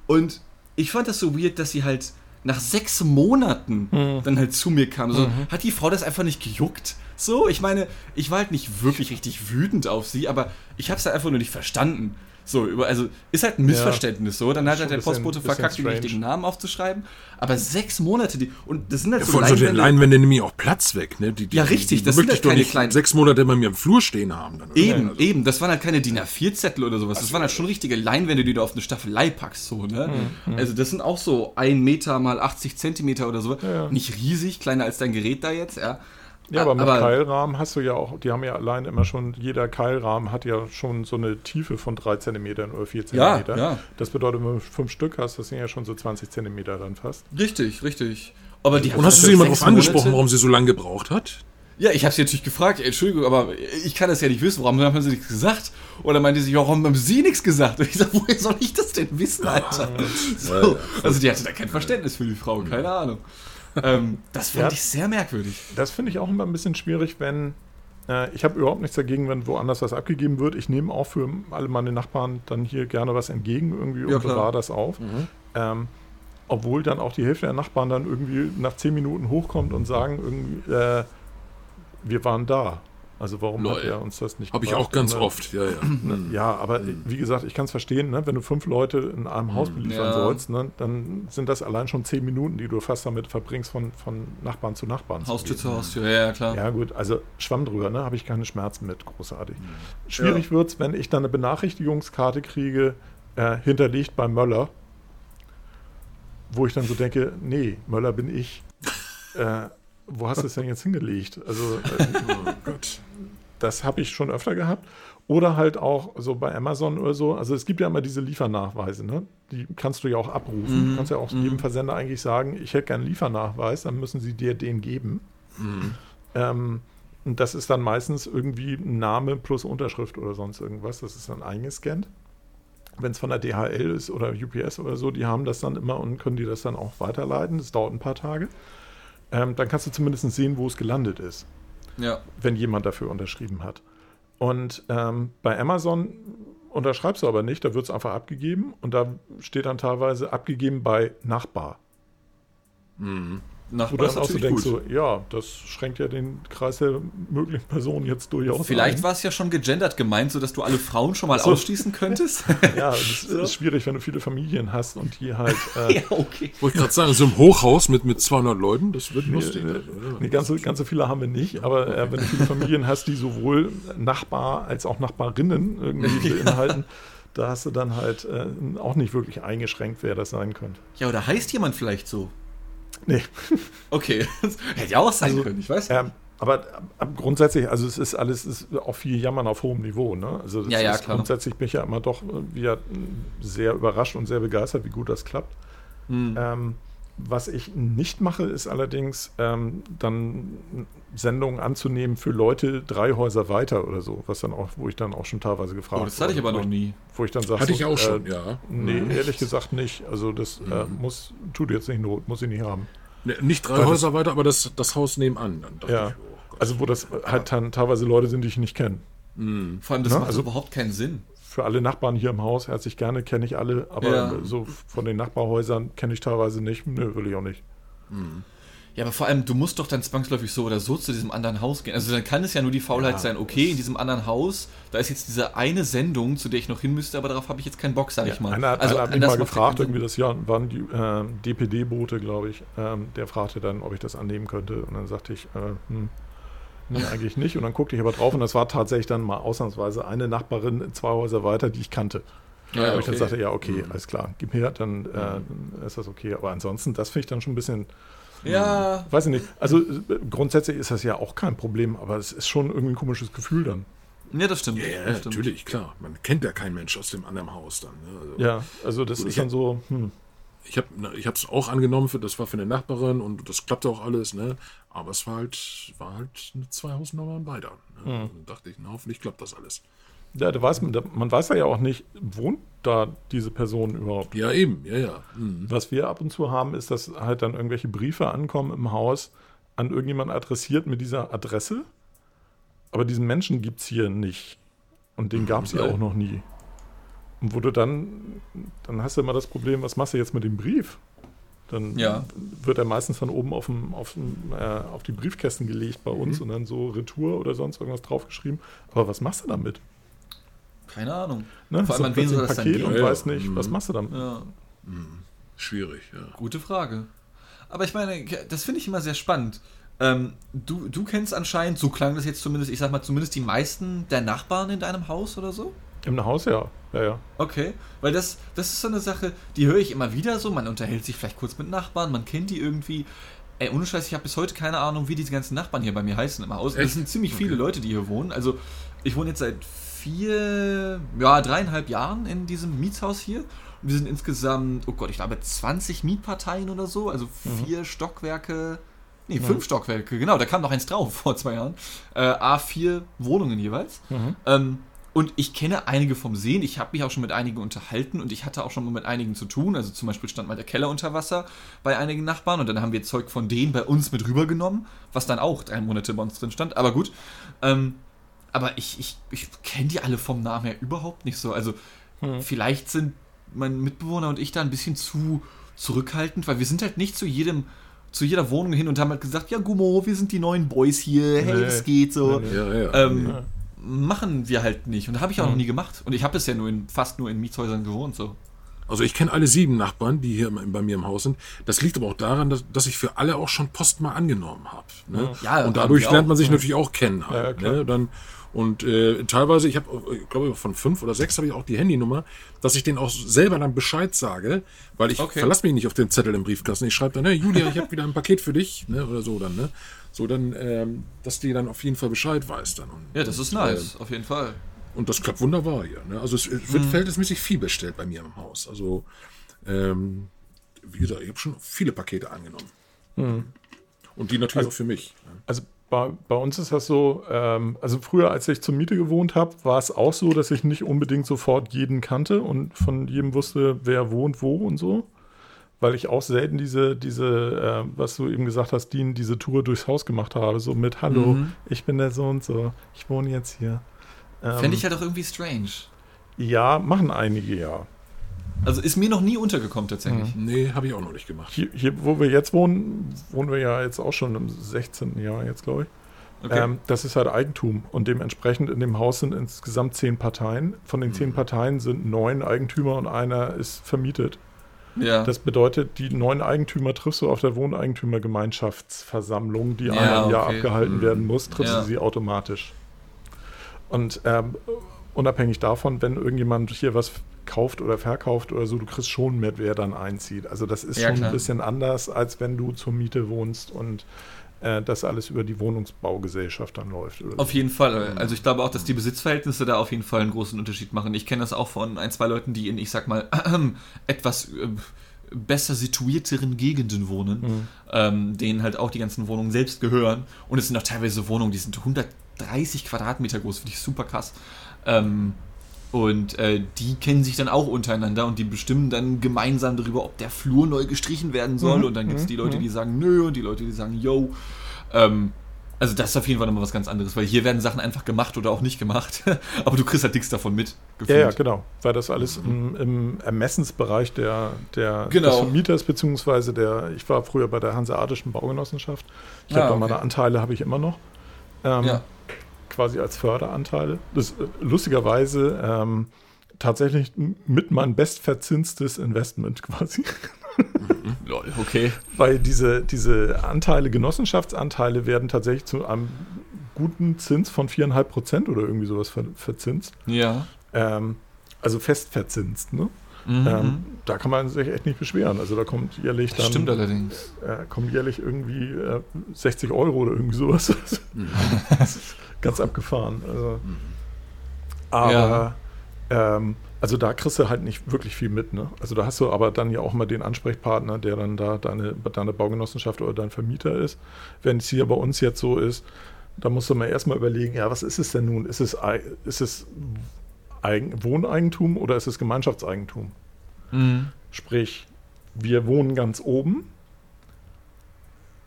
Und ich fand das so weird, dass sie halt nach sechs Monaten Mhm. dann halt zu mir kam. So, hat die Frau das einfach nicht gejuckt? So, ich meine, ich war halt nicht wirklich richtig wütend auf sie, aber ich habe es halt einfach nur nicht verstanden. So, über, also ist halt ein Missverständnis so. Dann hat halt der bisschen- Postbote verkackt, den richtigen Namen aufzuschreiben. Aber sechs Monate, die, und das sind halt so Von so den Leinwände- nehmen ja auch Platz weg, ne? Die, die, Ja, richtig, Die, das sind ja doch keine kleinen- sechs Monate bei mir im Flur stehen haben. Dann? Eben, Also, eben. Das waren halt keine DIN A4-Zettel oder sowas. Das waren halt schon richtige Leinwände, die du auf eine Staffelei packst, so, ne? Mhm, Also, das sind auch so ein Meter mal 80 Zentimeter oder so. Ja. Nicht riesig, kleiner als dein Gerät da jetzt, ja. Ja, aber mit Keilrahmen hast du ja auch, die haben ja allein immer schon, jeder Keilrahmen hat ja schon so eine Tiefe von 3 cm oder 4 cm. Ja, ja. Das bedeutet, wenn du fünf Stück hast, das sind ja schon so 20 cm dann fast. Richtig, richtig. Aber die Und hast du sie jemand darauf angesprochen, Monate- warum sie so lange gebraucht hat? Ja, ich habe sie natürlich gefragt, ey, Entschuldigung, aber ich kann das ja nicht wissen. Warum haben sie nichts gesagt? Oder meinte sie, warum haben sie nichts gesagt? Und ich sag, woher soll ich das denn wissen, Alter? So, also die hatte da kein Verständnis für die Frau, keine Ahnung. Ähm, das fand Ja. ich sehr merkwürdig. Das finde ich auch immer ein bisschen schwierig, wenn. Äh, ich habe überhaupt nichts dagegen, wenn woanders was abgegeben wird. Ich nehme auch für alle meine Nachbarn dann hier gerne was entgegen irgendwie Ja, und bewahre das auf. Ähm, obwohl dann auch die Hälfte der Nachbarn dann irgendwie nach 10 Minuten hochkommt und sagen irgendwie, äh, wir waren da. Also warum hat Lol. er uns das nicht Habe ich auch ganz Und, äh, oft, ja, ja. Ne, Ja, aber wie gesagt, ich kann es verstehen, ne? wenn du fünf Leute in einem Haus beliefern Ja. sollst, ne? dann sind das allein schon zehn Minuten, die du fast damit verbringst, von, von Nachbarn zu Nachbarn. zu Haustür gehen. zu Haustür, ja, ja, klar. Ja, gut, also Schwamm drüber, ne? habe ich keine Schmerzen mit, großartig. Schwierig wird's, wenn ich dann eine Benachrichtigungskarte kriege, äh, hinterlegt bei Möller, wo ich dann so denke, nee, Möller bin ich. Äh, wo hast du es denn jetzt hingelegt? Also, äh, Oh das habe ich schon öfter gehabt. Oder halt auch so bei Amazon oder so. Also es gibt ja immer diese Liefernachweise, ne? Die kannst du ja auch abrufen. Du kannst ja auch jedem Versender eigentlich sagen, ich hätte gerne einen Liefernachweis, dann müssen sie dir den geben. Ähm, und das ist dann meistens irgendwie ein Name plus Unterschrift oder sonst irgendwas. Das ist dann eingescannt. Wenn es von der DHL ist oder UPS oder so, die haben das dann immer und können die das dann auch weiterleiten. Das dauert ein paar Tage. Ähm, dann kannst du zumindest sehen, wo es gelandet ist Ja. wenn jemand dafür unterschrieben hat. Und ähm, bei Amazon unterschreibst du aber nicht, da wird es einfach abgegeben und da steht dann teilweise abgegeben bei Nachbar. Nachbar Wo dann auch so denkst, gut. so, ja, das schränkt ja den Kreis der möglichen Personen jetzt durchaus Vielleicht ein. war es ja schon gegendert gemeint, sodass du alle Frauen schon mal So. ausschließen könntest. Ja, das ist schwierig, wenn du viele Familien hast und die halt. Äh, ja, okay. Wollte ich gerade sagen, so ein Hochhaus mit, mit 200 Leuten, das wird Nee, lustig. äh, nee, ganz, so- ganz so viele haben wir nicht, aber äh, wenn du viele Familien hast, die sowohl Nachbar als auch Nachbarinnen irgendwie beinhalten, da hast du dann halt äh, auch nicht wirklich eingeschränkt, wer das sein könnte. Ja, oder heißt jemand vielleicht so? Nee. Okay. Hätte ja auch sein können, ich weiß nicht. Ähm, aber äh, grundsätzlich, also es ist alles ist auch viel Jammern auf hohem Niveau. Ne? Also Ja, ja, ist, klar. grundsätzlich bin ich ja immer doch äh, wieder sehr überrascht und sehr begeistert, wie gut das klappt. Hm. Ähm, was ich nicht mache, ist allerdings ähm, dann Sendungen anzunehmen für Leute drei Häuser weiter oder so, was dann auch, wo ich dann auch schon teilweise gefragt Oh, das hatte ich aber noch nie. Wo ich dann sage, Hatte ich auch äh, schon, ja. Nee, ehrlich gesagt nicht. Also das äh, muss, tut jetzt nicht Not, muss ich nicht haben. Ne, Nicht drei Weil das- Häuser weiter, aber das, das Haus nebenan. Dann dachte Ja. ich, oh Gott. Also wo das halt dann teilweise Leute sind, die ich nicht kenne. Vor allem, das Na, macht also- überhaupt keinen Sinn. Für alle Nachbarn hier im Haus herzlich gerne, kenne ich alle, aber Ja. so von den Nachbarhäusern kenne ich teilweise nicht. Nö, will ich auch nicht. Ja, aber vor allem, du musst doch dann zwangsläufig so oder so zu diesem anderen Haus gehen. Also dann kann es ja nur die Faulheit Ja. sein, okay, in diesem anderen Haus, da ist jetzt diese eine Sendung, zu der ich noch hin müsste, aber darauf habe ich jetzt keinen Bock, sag ich mal. Einer, also einer hat mich mal gefragt, irgendwie das Jahr waren die äh, DPD-Boote, glaube ich. Ähm, der fragte dann, ob ich das annehmen könnte. Und dann sagte ich, äh, hm, nee, eigentlich nicht. Und dann guckte ich aber drauf und das war tatsächlich dann mal ausnahmsweise eine Nachbarin zwei Häuser weiter, die ich kannte. Ja, Wo ich dann okay. sagte, ja, okay, alles klar, gib her, dann äh, ist das okay. Aber ansonsten, das finde ich dann schon ein bisschen, Ja, weiß ich nicht. Also äh, grundsätzlich ist das ja auch kein Problem, aber es ist schon irgendwie ein komisches Gefühl dann. ja, das stimmt. Ja, ja, das stimmt. natürlich, klar. Man kennt ja keinen Mensch aus dem anderen Haus dann. Ne? Also, Ja, also das ist ich dann so, hm, Ich habe ich es auch angenommen, für, das war für eine Nachbarin und das klappte auch alles, ne? Aber es war halt, war halt eine Zwei-Hausnummer beider. Ne? Hm. Und dachte ich, na, hoffentlich klappt das alles. Ja, da weiß man, da, man weiß ja auch nicht, wohnt da diese Person überhaupt. Ja, eben, ja, ja. Mhm. Was wir ab und zu haben, ist, dass halt dann irgendwelche Briefe ankommen im Haus an irgendjemanden adressiert mit dieser Adresse. Aber diesen Menschen gibt es hier nicht. Und den gab es ja auch noch nie. Und wo du dann, dann hast du immer das Problem, was machst du jetzt mit dem Brief? Dann Ja. wird er meistens dann oben auf, dem, auf, dem, äh, auf die Briefkästen gelegt bei uns und dann so Retour oder sonst irgendwas draufgeschrieben. Aber was machst du damit? Keine Ahnung. Ne? Vor allem an wen soll das dann Paket gehen? und Ja, weißt nicht, was Mhm. machst du damit? Ja, Schwierig, ja. gute Frage. Aber ich meine, das finde ich immer sehr spannend. Ähm, du, du kennst anscheinend, so klang das jetzt zumindest, ich sag mal, zumindest die meisten der Nachbarn in deinem Haus oder so? Im Haus ja. Ja, ja. Okay, weil das, das ist so eine Sache, die höre ich immer wieder so. Man unterhält sich vielleicht kurz mit Nachbarn, man kennt die irgendwie. Ey, ohne Scheiß, ich habe bis heute keine Ahnung, wie diese ganzen Nachbarn hier bei mir heißen im Haus. Es sind ziemlich viele Okay. Leute, die hier wohnen. Also, ich wohne jetzt seit vier, ja, dreieinhalb Jahren in diesem Mietshaus hier. Und wir sind insgesamt, oh Gott, ich glaube 20 Mietparteien oder so. Also vier Stockwerke. Nee, fünf Stockwerke, genau, da kam noch eins drauf vor zwei Jahren. Äh, A4 Wohnungen jeweils. Ähm, und ich kenne einige vom Sehen. Ich habe mich auch schon mit einigen unterhalten und ich hatte auch schon mal mit einigen zu tun. Also zum Beispiel stand mal der Keller unter Wasser bei einigen Nachbarn und dann haben wir Zeug von denen bei uns mit rübergenommen, was dann auch drei Monate bei uns drin stand. Aber gut. Ähm, aber ich, ich, ich kenne die alle vom Namen her überhaupt nicht so. Also vielleicht sind mein Mitbewohner und ich da ein bisschen zu zurückhaltend, weil wir sind halt nicht zu jedem zu jeder Wohnung hin und haben halt gesagt, ja Gummo, wir sind die neuen Boys hier, hey, Nee. es geht so. Nee, nee. Ja, ja. Ähm, Ja. Machen wir halt nicht. Und habe ich auch noch nie gemacht. Und ich habe bisher nur in, fast nur in Mietshäusern gewohnt. So. Also ich kenne alle sieben Nachbarn, die hier bei mir im Haus sind. Das liegt aber auch daran, dass, dass ich für alle auch schon Post mal angenommen habe. Ne? Ja, und dadurch lernt man sich natürlich auch kennen. Ja, ja, Halt, klar. ne? Dann, und äh, teilweise, ich habe, ich glaube, von fünf oder sechs habe ich auch die Handynummer, dass ich denen auch selber dann Bescheid sage, weil ich Okay. verlasse mich nicht auf den Zettel im Briefkasten. Ich schreibe dann, ne, Julia, ich habe wieder ein Paket für dich, ne, oder so dann, ne? So dann, ähm, dass die dann auf jeden Fall Bescheid weiß dann. Und, Ja, das ist nice, auf jeden Fall. Und das klappt wunderbar hier. Ne? Also es es wird verhältnismäßig viel bestellt bei mir im Haus. Also ähm, wie gesagt, ich habe schon viele Pakete angenommen. Mhm. Und die natürlich auch für mich. ne? Also bei, bei uns ist das so, ähm, also früher, als ich zur Miete gewohnt habe, war es auch so, dass ich nicht unbedingt sofort jeden kannte und von jedem wusste, wer wohnt wo und so. Weil ich auch selten diese, diese, äh, was du eben gesagt hast, Dean, diese Tour durchs Haus gemacht habe, so mit Hallo, Mhm. ich bin der so und so, ich wohne jetzt hier. Ähm, Fände ich halt auch irgendwie strange. Ja, machen einige ja. Also ist mir noch nie untergekommen tatsächlich. Nee, habe ich auch noch nicht gemacht. Hier, hier, wo wir jetzt wohnen, wohnen wir ja jetzt auch schon im 16. Jahr jetzt, glaube ich. Okay. Ähm, das ist halt Eigentum und dementsprechend in dem Haus sind insgesamt zehn Parteien. Von den Mhm. zehn Parteien sind neun Eigentümer und einer ist vermietet. ja. Das bedeutet, die neun Eigentümer triffst du auf der Wohneigentümergemeinschaftsversammlung, die Ja, einmal im Jahr okay. abgehalten Mhm. werden muss, triffst Ja. du sie automatisch. Und ähm, unabhängig davon, wenn irgendjemand hier was kauft oder verkauft oder so, du kriegst schon mit, wer dann einzieht. Also das ist Ja, schon klar. ein bisschen anders, als wenn du zur Miete wohnst und äh, das alles über die Wohnungsbaugesellschaft dann läuft. Auf so. jeden Fall. Also ich glaube auch, dass die Besitzverhältnisse da auf jeden Fall einen großen Unterschied machen. Ich kenne das auch von ein, zwei Leuten, die in, ich sag mal, etwas äh, besser situierteren Gegenden wohnen, ähm, denen halt auch die ganzen Wohnungen selbst gehören. Und es sind auch teilweise Wohnungen, die sind 130 Quadratmeter groß, finde ich super krass. Ähm, und äh, die kennen sich dann auch untereinander und die bestimmen dann gemeinsam darüber, ob der Flur neu gestrichen werden soll. Mhm, Und dann gibt es mhm, die Leute, mhm. die sagen nö und die Leute, die sagen yo. Ähm, also das ist auf jeden Fall nochmal was ganz anderes, weil hier werden Sachen einfach gemacht oder auch nicht gemacht. Aber du kriegst halt nichts davon mit. Ja, ja, genau. Weil das alles im, im Ermessensbereich der, der, Genau. des Vermieters, beziehungsweise der, ich war früher bei der Hanseatischen Baugenossenschaft. Ich Ah, habe da okay. meine Anteile, habe ich immer noch. Ähm, Ja. Quasi als Förderanteile. Das äh, lustigerweise ähm, tatsächlich mit mein bestverzinstes Investment quasi. Lol, okay. Weil diese, diese Anteile, Genossenschaftsanteile werden tatsächlich zu einem guten Zins von 4,5 Prozent oder irgendwie sowas ver verzinst. Ja. Ähm, also fest verzinst, ne? Mhm. Ähm, da kann man sich echt nicht beschweren. Also da kommt jährlich das dann stimmt allerdings. äh, kommen jährlich irgendwie äh, 60 Euro oder irgendwie sowas. Das ist Ganz abgefahren. Also. Aber ähm, also da kriegst du halt nicht wirklich viel mit, ne? Also da hast du aber dann ja auch mal den Ansprechpartner, der dann da deine, deine Baugenossenschaft oder dein Vermieter ist. Wenn es hier bei uns jetzt so ist, da musst du mal erstmal überlegen, ja, was ist es denn nun? Ist es, ist es Eigen Wohneigentum oder ist es Gemeinschaftseigentum? Mhm. Sprich, wir wohnen ganz oben.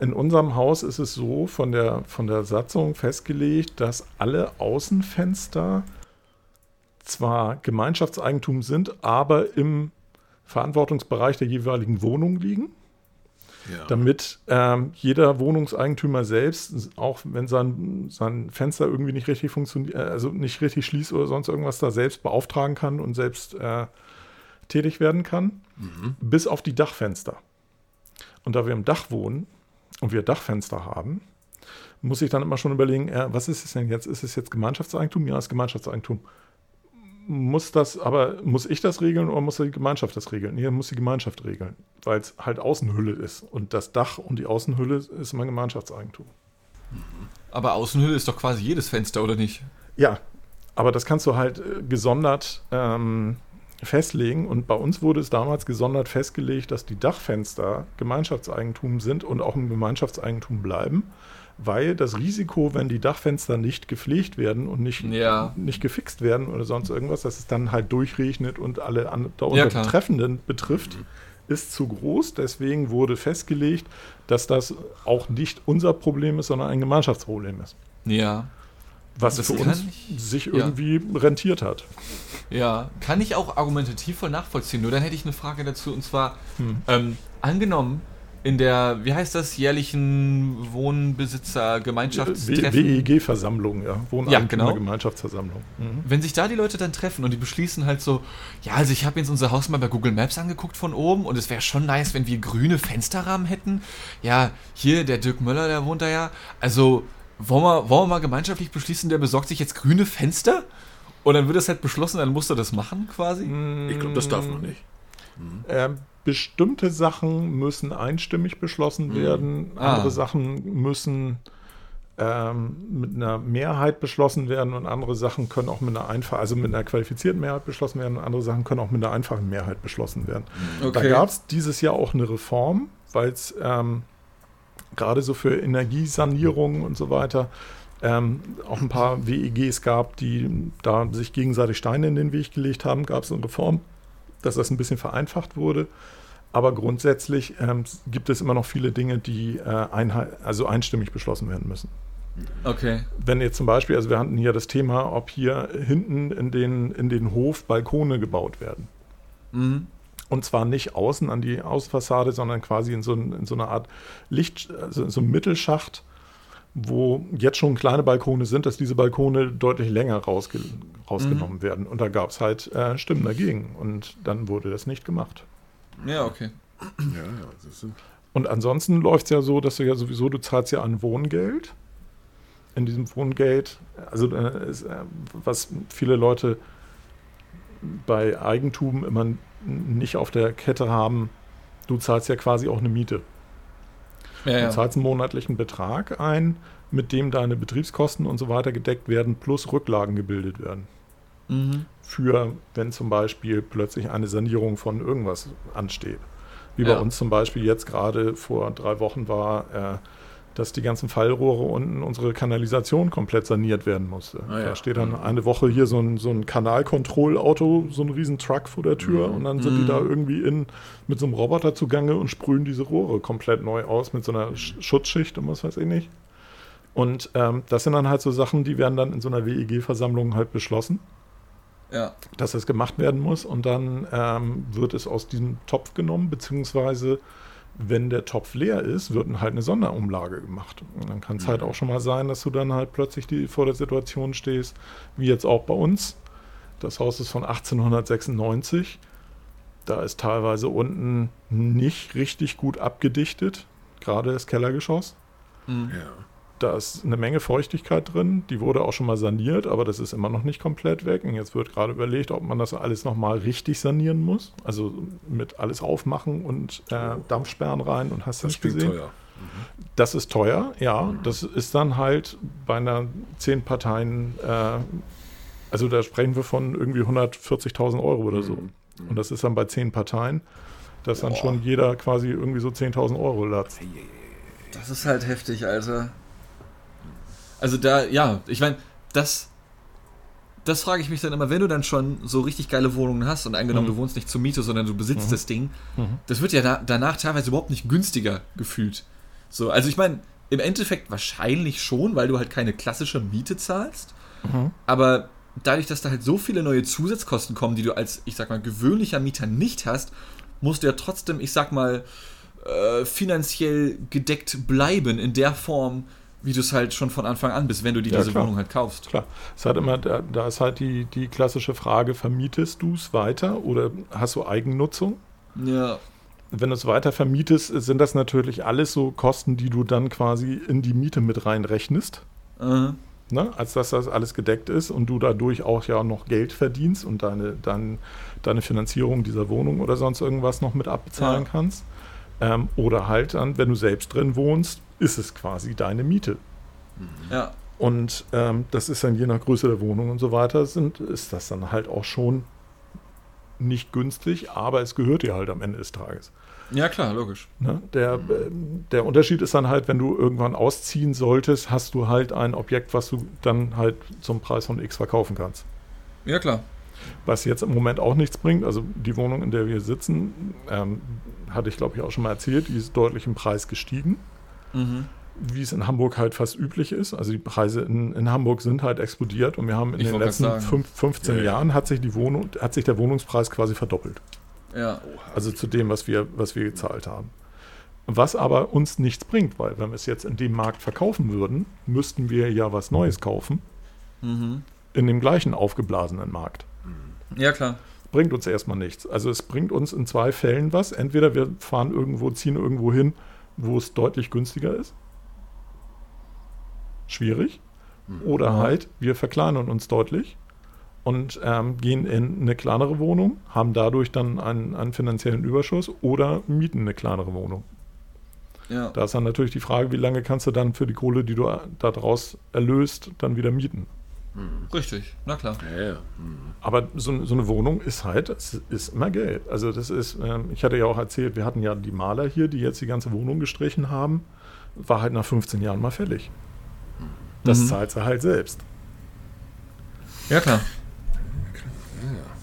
In unserem Haus ist es so von der, von der Satzung festgelegt, dass alle Außenfenster zwar Gemeinschaftseigentum sind, aber im Verantwortungsbereich der jeweiligen Wohnung liegen. Ja. Damit ähm, jeder Wohnungseigentümer selbst, auch wenn sein, sein Fenster irgendwie nicht richtig funktioniert, äh, also nicht richtig schließt oder sonst irgendwas, da selbst beauftragen kann und selbst äh, tätig werden kann, mhm. bis auf die Dachfenster. Und da wir im Dach wohnen und wir Dachfenster haben, muss ich dann immer schon überlegen, äh, was ist es denn jetzt? Ist es jetzt Gemeinschaftseigentum? Ja, es ist Gemeinschaftseigentum muss das, aber muss ich das regeln oder muss die Gemeinschaft das regeln? Nee, muss die Gemeinschaft regeln, weil es halt Außenhülle ist. Und das Dach und die Außenhülle ist mein Gemeinschaftseigentum. Aber Außenhülle ist doch quasi jedes Fenster, oder nicht? Ja, aber das kannst du halt äh, gesondert ähm, festlegen. Und bei uns wurde es damals gesondert festgelegt, dass die Dachfenster Gemeinschaftseigentum sind und auch im Gemeinschaftseigentum bleiben weil das Risiko, wenn die Dachfenster nicht gepflegt werden und nicht, ja. nicht gefixt werden oder sonst irgendwas, dass es dann halt durchregnet und alle darunter ja, Betreffenden betrifft, mhm. ist zu groß. Deswegen wurde festgelegt, dass das auch nicht unser Problem ist, sondern ein Gemeinschaftsproblem ist. Ja. Was das für uns ich, sich irgendwie ja. rentiert hat. Ja, kann ich auch argumentativ voll nachvollziehen. Nur dann hätte ich eine Frage dazu und zwar, hm. ähm, angenommen, in der, wie heißt das, jährlichen Wohnbesitzer-Gemeinschaftstreffen? WEG-Versammlung, ja. Wohneigentümer-Gemeinschaftsversammlung. Ja, genau. Mhm. Wenn sich da die Leute dann treffen und die beschließen halt so, ja, also ich habe jetzt unser Haus mal bei Google Maps angeguckt von oben und es wäre schon nice, wenn wir grüne Fensterrahmen hätten. Ja, hier, der Dirk Möller, der wohnt da ja. Also, wollen wir, wollen wir mal gemeinschaftlich beschließen, der besorgt sich jetzt grüne Fenster? Und dann wird das halt beschlossen, dann muss er das machen quasi? Ich glaube, das darf man nicht. Mhm. Ähm, bestimmte Sachen müssen einstimmig beschlossen mhm. werden, ah. andere Sachen müssen ähm, mit einer Mehrheit beschlossen werden und andere Sachen können auch mit einer einfachen, also mit einer qualifizierten Mehrheit beschlossen werden und andere Sachen können auch mit einer einfachen Mehrheit beschlossen werden. Okay. Da gab es dieses Jahr auch eine Reform, weil es ähm, gerade so für Energiesanierungen und so weiter ähm, auch ein paar WEGs gab, die da sich gegenseitig Steine in den Weg gelegt haben, gab es eine Reform, dass das ein bisschen vereinfacht wurde. Aber grundsätzlich ähm, gibt es immer noch viele Dinge, die äh, also einstimmig beschlossen werden müssen. Okay. Wenn jetzt zum Beispiel, also wir hatten hier das Thema, ob hier hinten in den, in den Hof Balkone gebaut werden. Mhm. Und zwar nicht außen an die Außenfassade, sondern quasi in so, in so einer Art Licht, also in so einem Mittelschacht, wo jetzt schon kleine Balkone sind, dass diese Balkone deutlich länger rausge rausgenommen mhm. werden. Und da gab es halt äh, Stimmen dagegen. Und dann wurde das nicht gemacht. Ja, okay. Ja, ja, und ansonsten läuft es ja so, dass du ja sowieso, du zahlst ja an Wohngeld. In diesem Wohngeld, also äh, ist, äh, was viele Leute bei Eigentum immer nicht auf der Kette haben, du zahlst ja quasi auch eine Miete. Ja, ja. Du zahlst einen monatlichen Betrag ein, mit dem deine Betriebskosten und so weiter gedeckt werden, plus Rücklagen gebildet werden. Mhm. Für, wenn zum Beispiel plötzlich eine Sanierung von irgendwas ansteht. Wie ja. bei uns zum Beispiel jetzt gerade vor drei Wochen war, äh, dass die ganzen Fallrohre unten unsere Kanalisation komplett saniert werden musste. Ah, ja. Da steht dann mhm. eine Woche hier so ein, so ein Kanalkontrollauto, so ein riesen Truck vor der Tür mhm. und dann sind mhm. die da irgendwie in, mit so einem Roboter zugange und sprühen diese Rohre komplett neu aus mit so einer Schutzschicht und was weiß ich nicht. Und ähm, das sind dann halt so Sachen, die werden dann in so einer WEG-Versammlung halt beschlossen ja. dass das gemacht werden muss. Und dann ähm, wird es aus diesem Topf genommen, beziehungsweise wenn der Topf leer ist, wird halt eine Sonderumlage gemacht. Und dann kann es halt mhm. halt auch schon mal sein, dass du dann halt plötzlich die, vor der Situation stehst, wie jetzt auch bei uns. Das Haus ist von 1896. Da ist teilweise unten nicht richtig gut abgedichtet, gerade das Kellergeschoss. Mhm. Ja. Da ist eine Menge Feuchtigkeit drin. Die wurde auch schon mal saniert, aber das ist immer noch nicht komplett weg. Und jetzt wird gerade überlegt, ob man das alles nochmal richtig sanieren muss. Also mit alles aufmachen und äh, Dampfsperren rein und hast das, das gesehen. Teuer. Mhm. Das ist teuer, ja. Das ist dann halt bei einer zehn Parteien, äh, also da sprechen wir von irgendwie 140.000 Euro oder so. Mhm. Und das ist dann bei zehn Parteien, dass dann schon jeder quasi irgendwie so 10.000 Euro latzt. Das ist halt heftig, Alter. Also da, ja, ich meine, das das frage ich mich dann immer, wenn du dann schon so richtig geile Wohnungen hast und angenommen, Mhm. du wohnst nicht zur Miete, sondern du besitzt das Ding, das wird ja da, danach teilweise überhaupt nicht günstiger gefühlt. So, also ich meine, im Endeffekt wahrscheinlich schon, weil du halt keine klassische Miete zahlst, Mhm. aber dadurch, dass da halt so viele neue Zusatzkosten kommen, die du als, ich sag mal, gewöhnlicher Mieter nicht hast, musst du ja trotzdem, ich sag mal, äh, finanziell gedeckt bleiben in der Form, wie du es halt schon von Anfang an bist, wenn du dir Ja, diese klar. Wohnung halt kaufst. Klar, es hat immer, da, da ist halt die, die klassische Frage, vermietest du es weiter oder hast du Eigennutzung? Ja, Wenn du es weiter vermietest, sind das natürlich alles so Kosten, die du dann quasi in die Miete mit reinrechnest. äh, Ne? Als dass das alles gedeckt ist und du dadurch auch ja noch Geld verdienst und deine, dein, deine Finanzierung dieser Wohnung oder sonst irgendwas noch mit abbezahlen Ja. kannst. Ähm, oder halt dann, wenn du selbst drin wohnst, ist es quasi deine Miete. ja. Und ähm, das ist dann je nach Größe der Wohnung und so weiter, sind, ist das dann halt auch schon nicht günstig, aber es gehört dir halt am Ende des Tages. Ja, klar, logisch. Ne? Der, ähm, der Unterschied ist dann halt, wenn du irgendwann ausziehen solltest, hast du halt ein Objekt, was du dann halt zum Preis von X verkaufen kannst. Ja, klar. Was jetzt im Moment auch nichts bringt. Also die Wohnung, in der wir sitzen, ähm, hatte ich glaube ich auch schon mal erzählt, die ist deutlich im Preis gestiegen. Mhm. wie es in Hamburg halt fast üblich ist. Also die Preise in, in Hamburg sind halt explodiert und wir haben in Ich den letzten fünf, 15 Ja, ja. Jahren hat sich die Wohnung, hat sich der Wohnungspreis quasi verdoppelt. Ja. Also zu dem, was wir, was wir gezahlt haben. Was aber uns nichts bringt, weil wenn wir es jetzt in dem Markt verkaufen würden, müssten wir ja was Neues kaufen Mhm. in dem gleichen aufgeblasenen Markt. Ja, klar. Bringt uns erstmal nichts. Also es bringt uns in zwei Fällen was. Entweder wir fahren irgendwo, ziehen irgendwo hin, wo es deutlich günstiger ist. Schwierig. Oder Ja. halt, wir verkleinern uns deutlich und ähm, gehen in eine kleinere Wohnung, haben dadurch dann einen, einen finanziellen Überschuss oder mieten eine kleinere Wohnung. Ja. Da ist dann natürlich die Frage, wie lange kannst du dann für die Kohle, die du daraus erlöst, dann wieder mieten. Richtig. Na klar. Ja, ja. Aber so, so eine Wohnung ist halt, es ist immer Geld. Also das ist, ähm, ich hatte ja auch erzählt, wir hatten ja die Maler hier, die jetzt die ganze Wohnung gestrichen haben, war halt nach 15 Jahren mal fällig. Das Mhm. zahlt sie halt selbst. Ja, klar. Und siehst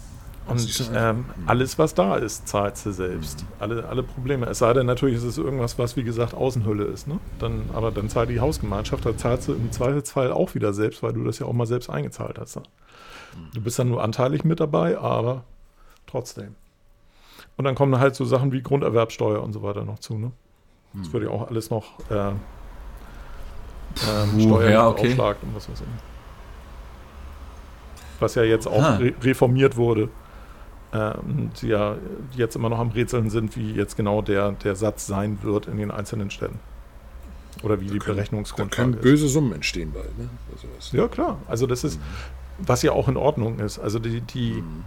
du, ähm, alles, was da ist, zahlt sie selbst. Alle, alle Probleme. Es sei denn, natürlich ist es irgendwas, was wie gesagt Außenhülle ist. Ne? Dann, aber dann zahlt die Hausgemeinschaft, da zahlt sie im Zweifelsfall auch wieder selbst, weil du das ja auch mal selbst eingezahlt hast. Ne? Du bist dann nur anteilig mit dabei, aber trotzdem. Und dann kommen halt so Sachen wie Grunderwerbsteuer und so weiter noch zu. Ne? Das würde ja auch alles noch äh, ähm, Puh, Steuern ja, okay. Aufschlag und was weiß ich. Was ja jetzt auch Ah. re reformiert wurde. Äh, und ja jetzt immer noch am Rätseln sind, wie jetzt genau der, der Satz sein wird in den einzelnen Städten. Oder wie die können- Da Berechnungsgrundlage können ist. böse Summen entstehen bald. Ne? Also Ja, klar. Also das ist, was ja auch in Ordnung ist. Also die, die Mhm.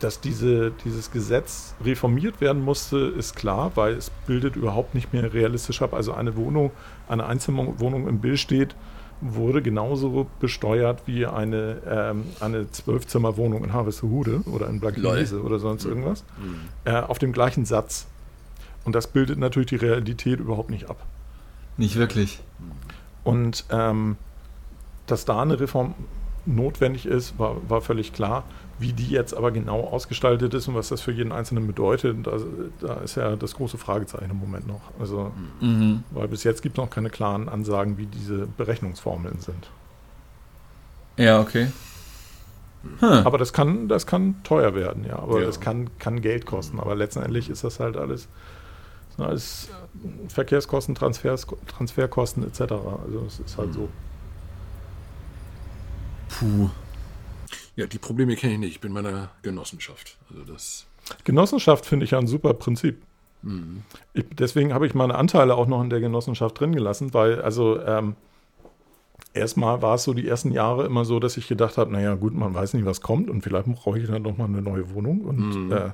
dass diese, dieses Gesetz reformiert werden musste, ist klar, weil es bildet überhaupt nicht mehr realistisch ab. Also eine Wohnung, eine Einzimmerwohnung im Bild steht, wurde genauso besteuert wie eine, ähm, eine Zwölfzimmerwohnung in Harvestehude oder in Blankenese oder sonst irgendwas. Äh, auf dem gleichen Satz. Und das bildet natürlich die Realität überhaupt nicht ab. Nicht wirklich. Und ähm, dass da eine Reform notwendig ist, war, war völlig klar. Wie die jetzt aber genau ausgestaltet ist und was das für jeden Einzelnen bedeutet, da, da ist ja das große Fragezeichen im Moment noch. Also, Mhm. weil bis jetzt gibt es noch keine klaren Ansagen, wie diese Berechnungsformeln sind. Ja, okay. Hm. Aber das kann, das kann teuer werden, ja. Aber Ja. das kann, kann Geld kosten. Aber letztendlich ist das halt alles, sind alles Verkehrskosten, Transfers, Transferkosten etc. Also es ist halt so. Puh. Ja, die Probleme kenne ich nicht. Ich bin in meiner Genossenschaft. Also das. Genossenschaft finde ich ja ein super Prinzip. Ich, deswegen habe ich meine Anteile auch noch in der Genossenschaft drin gelassen, weil also ähm, erstmal war es so die ersten Jahre immer so, dass ich gedacht habe, naja gut, man weiß nicht, was kommt und vielleicht brauche ich dann noch mal eine neue Wohnung und äh,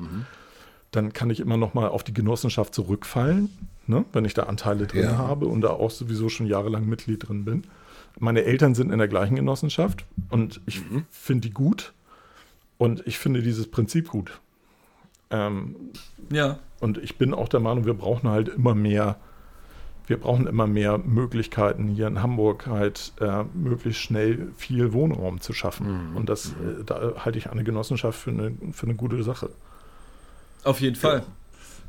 dann kann ich immer noch mal auf die Genossenschaft zurückfallen, ne, wenn ich da Anteile drin Ja. habe und da auch sowieso schon jahrelang Mitglied drin bin. Meine Eltern sind in der gleichen Genossenschaft und ich finde die gut und ich finde dieses Prinzip gut. Ähm, Ja. und ich bin auch der Meinung, wir brauchen halt immer mehr wir brauchen immer mehr Möglichkeiten, hier in Hamburg halt äh, möglichst schnell viel Wohnraum zu schaffen. Mhm. Und das, äh, da halte ich eine Genossenschaft für eine, für eine gute Sache. Auf jeden Fall.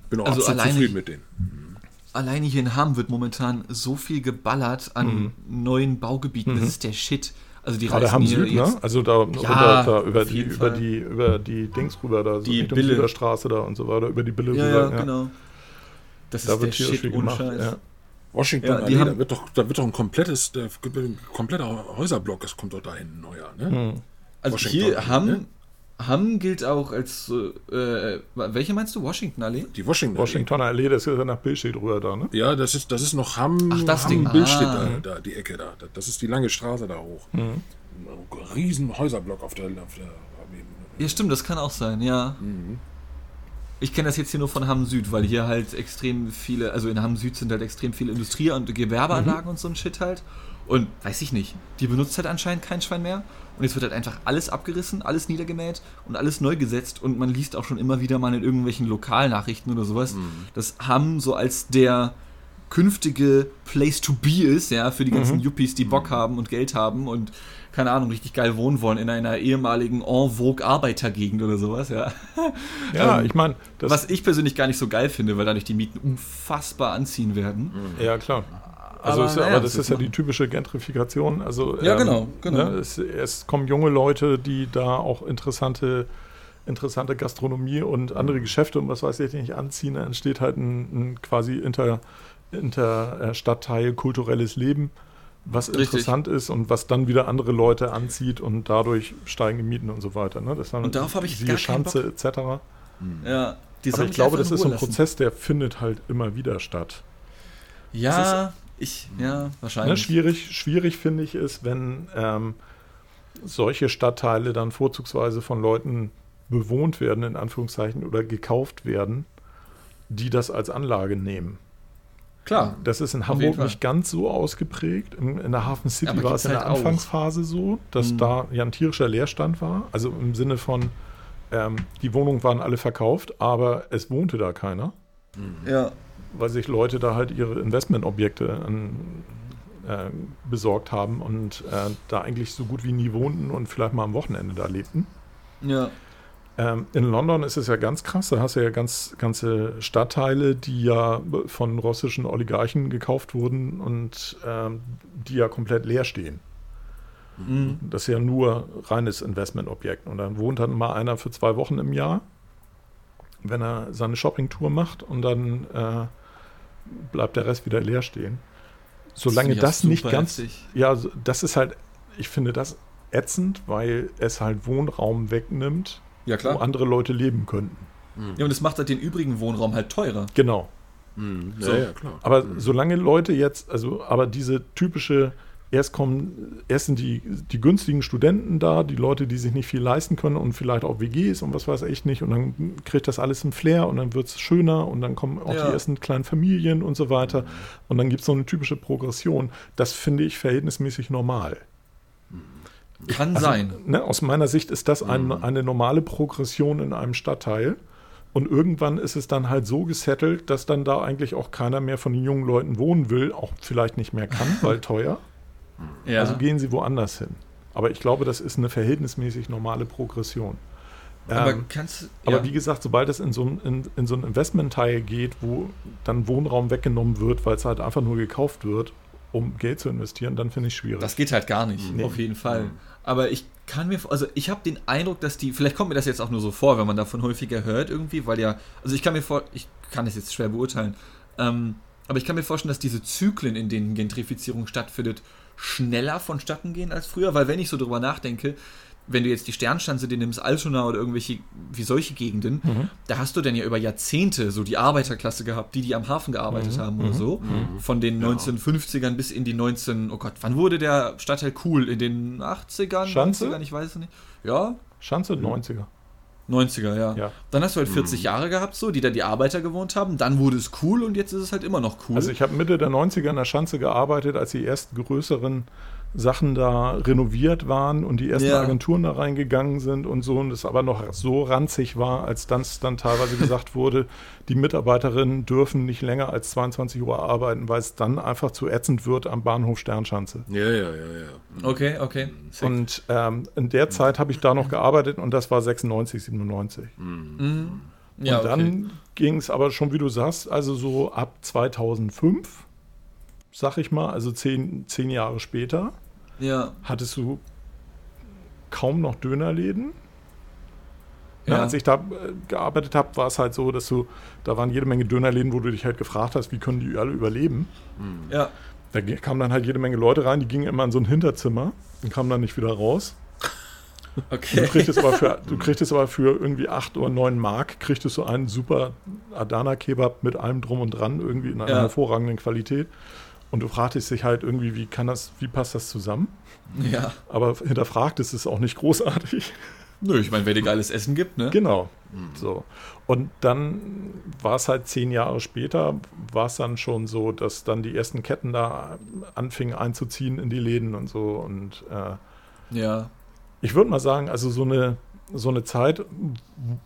Bin auch Also absolut zufrieden mit denen. Alleine hier in Hamm wird momentan so viel geballert an neuen Baugebieten. Das ist der Shit. Also die Gerade Hamm hier Süd, ne? Also da, Ja, da über, die, über, die, über die Dings rüber, da so Die Bille. Süderstraße da und so weiter, über die Bille Ja, rüber. ja, genau. Das Da ist der wird tierisch Shit viel ohne gemacht. Ja. Washington Ja, Allee, da wird doch, da wird doch ein komplettes, der, kompletter Häuserblock, es kommt doch da hinten neuer, ne? Also Washington hier, Allee, Hamm, ne? Hamm gilt auch als, äh, welche meinst du? Washington Allee? Die Washington. Washingtoner Allee, das ist ja nach Bill steht rüber da, ne? Ja, das ist, das ist noch Hamm. Ach, das Hamm Ding. Billstedt Ah. da, da, die Ecke da. Das ist die lange Straße da hoch. Mhm. Ein riesen Häuserblock auf der, auf der Ja, stimmt, das kann auch sein, ja. Mhm. Ich kenne das jetzt hier nur von Hamm Süd, weil hier halt extrem viele, also in Hamm Süd sind halt extrem viele Industrie- und Gewerbeanlagen Mhm. und so ein Shit halt. Und weiß ich nicht, die benutzt halt anscheinend kein Schwein mehr. Und jetzt wird halt einfach alles abgerissen, alles niedergemäht und alles neu gesetzt. Und man liest auch schon immer wieder mal in irgendwelchen Lokalnachrichten oder sowas, Mhm. dass Hamm so als der künftige Place to be ist, ja, für die ganzen Yuppies, die Bock haben und Geld haben und keine Ahnung, richtig geil wohnen wollen in einer ehemaligen en vogue Arbeitergegend oder sowas, ja. Ja, Ähm, ich meine, das Was ich persönlich gar nicht so geil finde, weil dadurch die Mieten unfassbar anziehen werden. Ja, klar. Also Aber ist, ja- naja, aber das das ist ja machen. die typische Gentrifikation. Also, Ja, genau, genau. Ne, es, es kommen junge Leute, die da auch interessante, interessante Gastronomie und andere Geschäfte und was weiß ich nicht anziehen. Da entsteht halt ein, ein quasi inter, inter äh, Stadtteil kulturelles Leben, was Richtig. interessant ist und was dann wieder andere Leute anzieht und dadurch steigen die Mieten und so weiter. Ne? Das dann Und darauf habe ich gar keinen Schanze Bock. etc. Ja, die Aber ich glaube, das ist so ein Prozess, der findet halt immer wieder statt. lassen. Ja, ich, ja, Ne, wahrscheinlich. schwierig, schwierig finde ich es, wenn ähm, solche Stadtteile dann vorzugsweise von Leuten bewohnt werden, in Anführungszeichen, oder gekauft werden, die das als Anlage nehmen. Klar. Das ist in Hamburg nicht ganz so ausgeprägt. In, in der Hafen City Aber war es in der halt auch. Anfangsphase so, dass Mhm. da ja ein tierischer Leerstand war. Also im Sinne von, ähm, die Wohnungen waren alle verkauft, aber es wohnte da keiner Ja. Weil sich Leute da halt ihre Investmentobjekte an, äh, besorgt haben und äh, da eigentlich so gut wie nie wohnten und vielleicht mal am Wochenende da lebten. Ja. Ähm, in London ist es ja ganz krass, da hast du ja ganz, ganze Stadtteile, die ja von russischen Oligarchen gekauft wurden und ähm, die ja komplett leer stehen. Mhm. Das ist ja nur reines Investmentobjekt. Und dann wohnt dann mal einer für zwei Wochen im Jahr, wenn er seine Shoppingtour macht und dann äh, bleibt der Rest wieder leer stehen. Solange ja das, nicht ganz. heftig. Ja, das ist halt, ich finde das ätzend, weil es halt Wohnraum wegnimmt, Ja, wo andere Leute leben könnten. Ja, und es macht halt den übrigen Wohnraum halt teurer. Genau. Mhm. So. Ja, ja, klar. Aber Mhm. solange Leute jetzt, also, aber diese typische, erst kommen, erst sind die, die günstigen Studenten da, die Leute, die sich nicht viel leisten können und vielleicht auch WGs und was weiß ich nicht, und dann kriegt das alles einen Flair und dann wird es schöner und dann kommen auch Ja. die ersten kleinen Familien und so weiter. Und dann gibt es so eine typische Progression. Das finde ich verhältnismäßig normal. Kann Also, sein. Ne, aus meiner Sicht ist das ein, eine normale Progression in einem Stadtteil. Und irgendwann ist es dann halt so gesettelt, dass dann da eigentlich auch keiner mehr von den jungen Leuten wohnen will, auch vielleicht nicht mehr kann, weil teuer. Ja. Also gehen sie woanders hin. Aber ich glaube, das ist eine verhältnismäßig normale Progression. aber Ähm, kannst aber ja. wie gesagt, sobald es in so, ein- in, in so ein Investmentteil geht, wo dann Wohnraum weggenommen wird, weil es halt einfach nur gekauft wird, um Geld zu investieren, dann finde ich schwierig. Das geht halt gar nicht, Nee. auf jeden Fall. Aber ich kann mir, also ich habe den Eindruck, dass die, vielleicht kommt mir das jetzt auch nur so vor, wenn man davon häufiger hört irgendwie, weil ja, also ich kann mir vor, ich kann das jetzt schwer beurteilen, ähm, aber ich kann mir vorstellen, dass diese Zyklen, in denen Gentrifizierung stattfindet, schneller vonstatten gehen als früher, weil wenn ich so drüber nachdenke, wenn du jetzt die Sternschanze dir nimmst, Altona oder irgendwelche, wie solche Gegenden, Mhm. da hast du dann ja über Jahrzehnte so die Arbeiterklasse gehabt, die, die am Hafen gearbeitet Mhm. haben oder so. Von den 1950ern bis in die 19, oh Gott, wann wurde der Stadtteil cool? In den 80ern? Schanze? 90ern, ich weiß es nicht. Ja, Schanze 90er. 90er, ja. Ja. Dann hast du halt 40 Jahre gehabt, so, die da die Arbeiter gewohnt haben. Dann wurde es cool und jetzt ist es halt immer noch cool. Also ich habe Mitte der 90er in der Schanze gearbeitet, als die ersten größeren Sachen da renoviert waren und die ersten Ja. Agenturen da reingegangen sind und so und es aber noch so ranzig war, als dann, dann teilweise gesagt wurde, die Mitarbeiterinnen dürfen nicht länger als 22 Uhr arbeiten, weil es dann einfach zu ätzend wird am Bahnhof Sternschanze. Ja, ja, ja, ja. Okay, okay. Sick. Und ähm, in der Zeit habe ich da noch gearbeitet und das war 96, 97. ja, und dann ging es aber schon, wie du sagst, also so ab 2005, sag ich mal, also zehn, zehn Jahre später, Ja, hattest du kaum noch Dönerläden. Ja. Als ich da äh, gearbeitet habe, war es halt so, dass du, da waren jede Menge Dönerläden, wo du dich halt gefragt hast, wie können die alle überleben. ja. Da kamen dann halt jede Menge Leute rein, die gingen immer in so ein Hinterzimmer und kamen dann nicht wieder raus. Du Okay. kriegtest aber für, du kriegtest aber für irgendwie 8 oder 9 Mark, kriegtest du einen super Adana-Kebab mit allem drum und dran, irgendwie in einer Ja. hervorragenden Qualität. Und du fragtest dich halt irgendwie, wie kann das, wie passt das zusammen? Ja. Aber hinterfragtest es auch nicht großartig. Nö, ich meine, wer dir geiles Essen gibt, ne? Genau. So. Und dann war es halt zehn Jahre später, war es dann schon so, dass dann die ersten Ketten da anfingen einzuziehen in die Läden und so. Und äh, Ja. ich würde mal sagen, also so eine, so eine Zeit,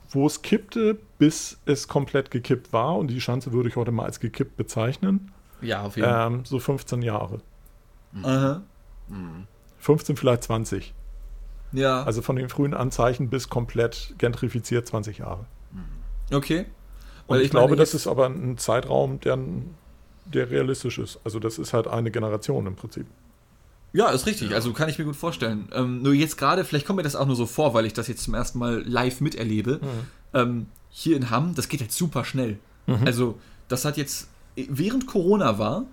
wo es kippte, bis es komplett gekippt war, und die Schanze würde ich heute mal als gekippt bezeichnen, Ja, auf jeden Fall. ähm, so 15 Jahre. Aha. 15, vielleicht 20. Ja. Also von den frühen Anzeichen bis komplett gentrifiziert 20 Jahre. okay. Und Weil ich, ich glaube, meine, das ist aber ein Zeitraum, der, der realistisch ist. Also das ist halt eine Generation im Prinzip. Ja, ist richtig. Also kann ich mir gut vorstellen. Ähm, nur jetzt gerade, vielleicht kommt mir das auch nur so vor, weil ich das jetzt zum ersten Mal live miterlebe. Ähm, hier in Hamm, das geht jetzt super schnell. Also, das hat jetzt, während Corona war,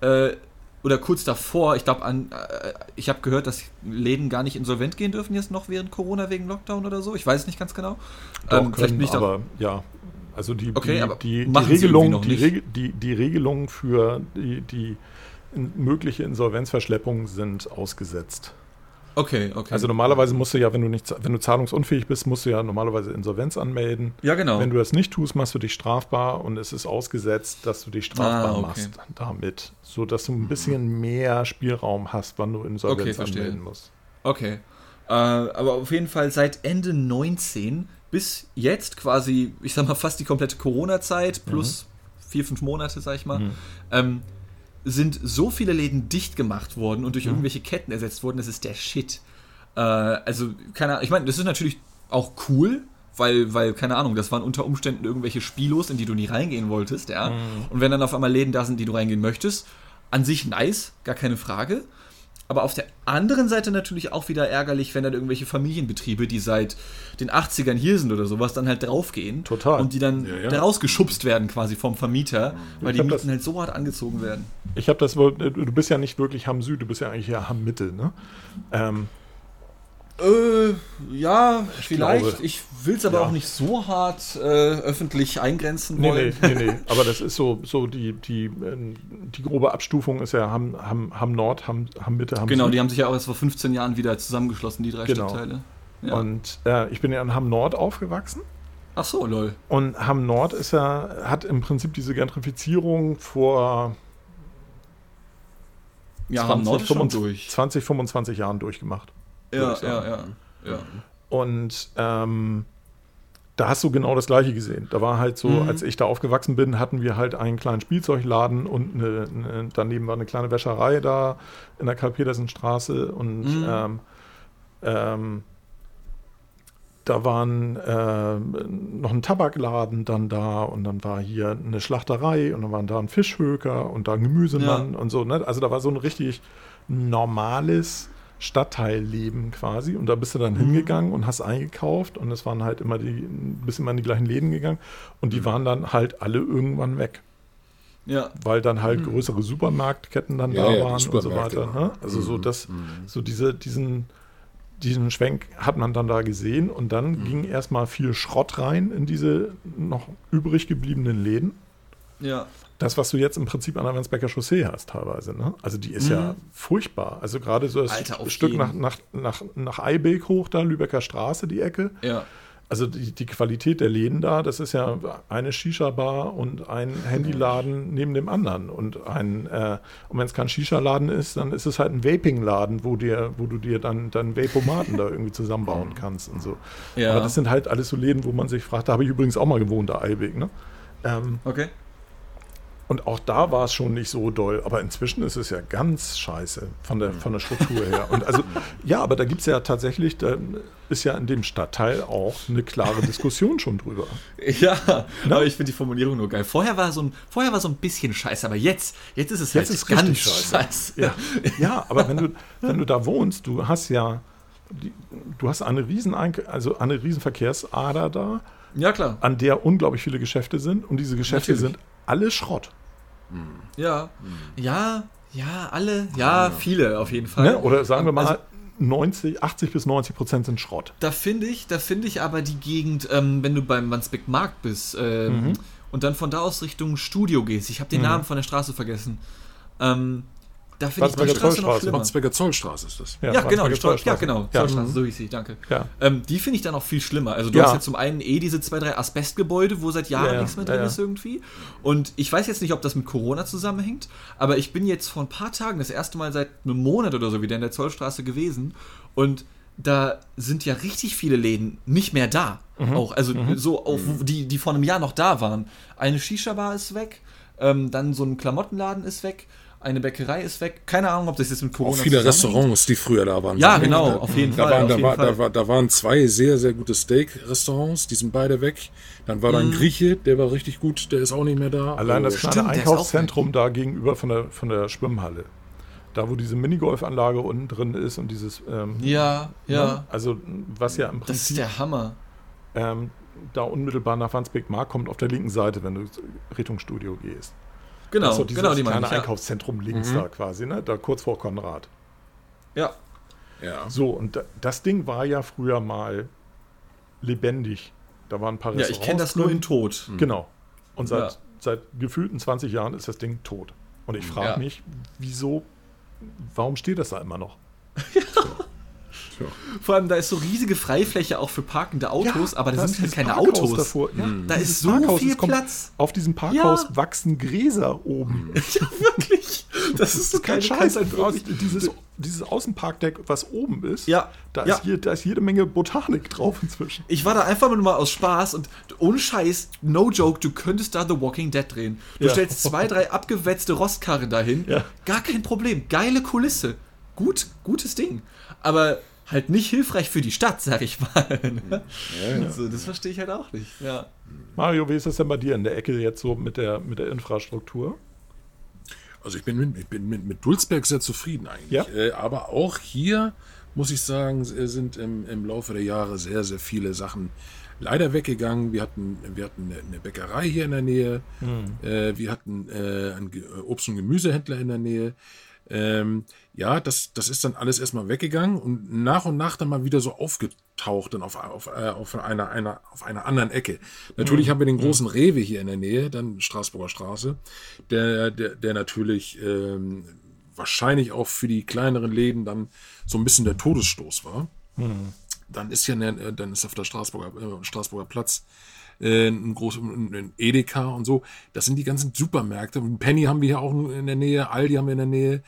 äh, oder kurz davor, ich glaube, an, äh, ich habe gehört, dass Läden gar nicht insolvent gehen dürfen jetzt noch während Corona wegen Lockdown oder so. Ich weiß es nicht ganz genau. Doch, Ähm, können, bin ich da- aber ja. Also die, Okay, die, die, die, Regelung, die, nicht. Reg die, die Regelungen für die, die mögliche Insolvenzverschleppung sind ausgesetzt. Okay, okay. Also normalerweise musst du ja, wenn du nicht, wenn du zahlungsunfähig bist, musst du ja normalerweise Insolvenz anmelden. ja, genau. Wenn du das nicht tust, machst du dich strafbar und es ist ausgesetzt, dass du dich strafbar Ah, okay. machst damit, so dass du ein bisschen mehr Spielraum hast, wann du Insolvenz Okay, anmelden musst. Okay. Äh, aber auf jeden Fall seit Ende 19 bis jetzt quasi, ich sag mal, fast die komplette Corona-Zeit plus vier, fünf Monate, sag ich mal, ähm, sind so viele Läden dicht gemacht worden und durch irgendwelche Ketten ersetzt worden, das ist der Shit. Äh, also, keine Ahnung, ich meine, das ist natürlich auch cool, weil, weil, keine Ahnung, das waren unter Umständen irgendwelche Spielos, in die du nie reingehen wolltest, ja. Und wenn dann auf einmal Läden da sind, die du reingehen möchtest, an sich nice, gar keine Frage. Aber auf der anderen Seite natürlich auch wieder ärgerlich, wenn dann irgendwelche Familienbetriebe, die seit den 80ern hier sind oder sowas, dann halt draufgehen. Total. Und die dann Ja, ja. rausgeschubst werden quasi vom Vermieter, weil die hab Mieten das- halt so hart angezogen werden. Ich habe das wohl, du bist ja nicht wirklich Hamm Süd, du bist ja eigentlich ja Hamm Mitte, ne? Ähm, Äh, ja, vielleicht. glaube- ich will es aber Ja. auch nicht so hart äh, öffentlich eingrenzen nee, wollen. nee, nee, nee. Aber das ist so, so die, die, ähm, die grobe Abstufung ist ja Hamm, Hamm, Hamm Nord, Hamm, Hamm Mitte, Hamm Genau, Süd. die haben sich ja auch erst vor 15 Jahren wieder zusammengeschlossen, die drei Genau. Stadtteile. Ja. Und äh, ich bin ja in Hamm Nord aufgewachsen. Ach so, lol. Und Hamm Nord ist ja, hat im Prinzip diese Gentrifizierung vor Ja, haben Nord ist schon 25 durch. 20, 25 Jahren durchgemacht. Ja, ja, ja, ja. Und ähm, da hast du genau das Gleiche gesehen. Da war halt so, Mhm. als ich da aufgewachsen bin, hatten wir halt einen kleinen Spielzeugladen und eine, eine, daneben war eine kleine Wäscherei da in der Karl-Petersen-Straße und Mhm. ähm, ähm, da waren ähm, noch ein Tabakladen dann da und dann war hier eine Schlachterei und dann waren da ein Fischhöker und da ein Gemüsemann und so. Ne? Also da war so ein richtig normales Stadtteilleben quasi und da bist du dann Mhm. hingegangen und hast eingekauft und es waren halt immer die, bist immer in die gleichen Läden gegangen und Mhm. die waren dann halt alle irgendwann weg, Ja, weil dann halt größere Supermarktketten dann Ja, da ja, waren und so weiter. Ne? Also so das, so diese, diesen, diesen Schwenk hat man dann da gesehen und dann ging erstmal viel Schrott rein in diese noch übrig gebliebenen Läden. ja. Das, was du jetzt im Prinzip an der Wandsbecker Chaussee hast, teilweise. Ne? Also die ist ja furchtbar. Also gerade so das Alter, Stück jeden. nach, nach, nach, nach Eibeek hoch, da Lübecker Straße, die Ecke. Ja. Also die, die Qualität der Läden da, das ist ja eine Shisha-Bar und ein Handyladen neben dem anderen. Und ein, äh, und wenn es kein Shisha-Laden ist, dann ist es halt ein Vaping-Laden, wo dir, wo du dir dann, dann Vapomaten da irgendwie zusammenbauen kannst und so. Ja. Aber das sind halt alles so Läden, wo man sich fragt, da habe ich übrigens auch mal gewohnt, der Eilweg, ne? Ähm, Okay. Und auch da war es schon nicht so doll, aber inzwischen ist es ja ganz scheiße von der, von der Struktur her. Und also, ja, aber da gibt es ja tatsächlich, da ist ja in dem Stadtteil auch eine klare Diskussion schon drüber. Ja, aber ich finde die Formulierung nur geil. Vorher war so ein, vorher war so ein bisschen scheiße, aber jetzt, jetzt ist es Jetzt halt ist ganz richtig scheiße. scheiße. Ja, ja aber wenn du, wenn du da wohnst, du hast ja, die, du hast eine riesen, also eine riesen Verkehrsader da, Ja, klar. an der unglaublich viele Geschäfte sind und diese Geschäfte Natürlich. sind alle Schrott. Ja. Ja, ja, alle, ja, viele auf jeden Fall. Ne? Oder sagen wir mal, Also- 90, 80 bis 90 Prozent sind Schrott. Da finde ich, da finde ich aber die Gegend, ähm, wenn du beim Wandsbek Markt bist ähm, Mhm. und dann von da aus Richtung Studio gehst. Ich habe den Namen von der Straße vergessen. Ähm, da finde ich die Straße noch Zollstraße. schlimmer. Wandsbeker Zollstraße ist das. Ja, genau, die Wandsbeker Zoll, ja, Zollstraße. genau, Ja. Zollstraße, so hieß sie, danke. Ja. Ähm, die finde ich dann auch viel schlimmer. Also du Ja. hast ja zum einen eh diese zwei, drei Asbestgebäude, wo seit Jahren Ja, ja, nichts mehr ja, drin ja. ist irgendwie. Und ich weiß jetzt nicht, ob das mit Corona zusammenhängt, aber ich bin jetzt vor ein paar Tagen das erste Mal seit einem Monat oder so wieder in der Zollstraße gewesen und da sind ja richtig viele Läden nicht mehr da. Mhm. Auch, also so, auf, die, die vor einem Jahr noch da waren. Eine Shisha-Bar ist weg, ähm, dann so ein Klamottenladen ist weg, eine Bäckerei ist weg. Keine Ahnung, ob das jetzt mit Corona Auch viele. Restaurants, die früher da waren. Ja, genau, Da- auf jeden da Fall, Waren, auf da, jeden war, Fall. Da, war, da waren zwei sehr, sehr gute Steak-Restaurants, die sind beide weg. Dann war da Mhm. ein Grieche, der war richtig gut, der ist auch nicht mehr da. Allein das Also, kleine stimmt, Einkaufszentrum da gegenüber von der, von der Schwimmhalle. Da, wo diese Minigolfanlage unten drin ist und dieses. Ähm, Ja, ja. ne? Also, was ja im Das ist Prinzip der Hammer. ähm, da unmittelbar nach Wandsbek Markt kommt, auf der linken Seite, wenn du Richtung Studio gehst. Genau, das ist so dieses genau, die meine kleine ich. Ja. Einkaufszentrum links da quasi, ne? da kurz vor Konrad. ja. Ja. So, und da, das Ding war ja früher mal lebendig. Da waren ein paar ja, ich kenne das nur in Tod. Genau. Und seit, Ja. seit gefühlten 20 Jahren ist das Ding tot. Und ich frage Ja. mich, wieso, warum steht das da immer noch? Vor allem, da ist so riesige Freifläche auch für parkende Autos, aber da da sind halt keine Parkhaus Autos. Davor. Ja, Da dieses ist so Parkhaus, viel Platz. Auf diesem Parkhaus Ja. wachsen Gräser oben. Ja, wirklich. Das ist so Kein Scheiß. halt dieses, dieses Außenparkdeck, was oben ist, Ja, da, ja. Ist hier, da ist jede Menge Botanik drauf inzwischen. Ich war da einfach nur mal aus Spaß und ohne Scheiß, no joke, du könntest da The Walking Dead drehen. Du Ja. stellst zwei, drei abgewetzte Rostkarren dahin. Ja. Gar kein Problem. Geile Kulisse. Gut, gutes Ding. Aber halt nicht hilfreich für die Stadt, sag ich mal. Also, das verstehe ich halt auch nicht. Ja. Mario, wie ist das denn bei dir in der Ecke jetzt so mit der, mit der Infrastruktur? Also ich bin mit, ich bin mit, mit Dulsberg sehr zufrieden eigentlich. Ja. Äh, aber auch hier, muss ich sagen, äh, sind im, im Laufe der Jahre sehr, sehr viele Sachen leider weggegangen. Wir hatten, wir hatten eine, Bäckerei hier in der Nähe. Äh, wir hatten äh, einen Obst- und Gemüsehändler in der Nähe. Ähm, ja, das, das ist dann alles erstmal weggegangen und nach und nach dann mal wieder so aufgetaucht dann auf, auf, äh, auf, einer, einer, auf einer anderen Ecke. Natürlich haben wir den großen Rewe hier in der Nähe, dann Straßburger Straße, der, der, der natürlich ähm, wahrscheinlich auch für die kleineren Läden dann so ein bisschen der Todesstoß war. Dann ist ja ne, dann ist auf der Straßburger, äh, Straßburger Platz äh, ein großes ein Edeka und so. Das sind die ganzen Supermärkte. Und Penny haben wir hier auch in der Nähe, Aldi haben wir in der Nähe.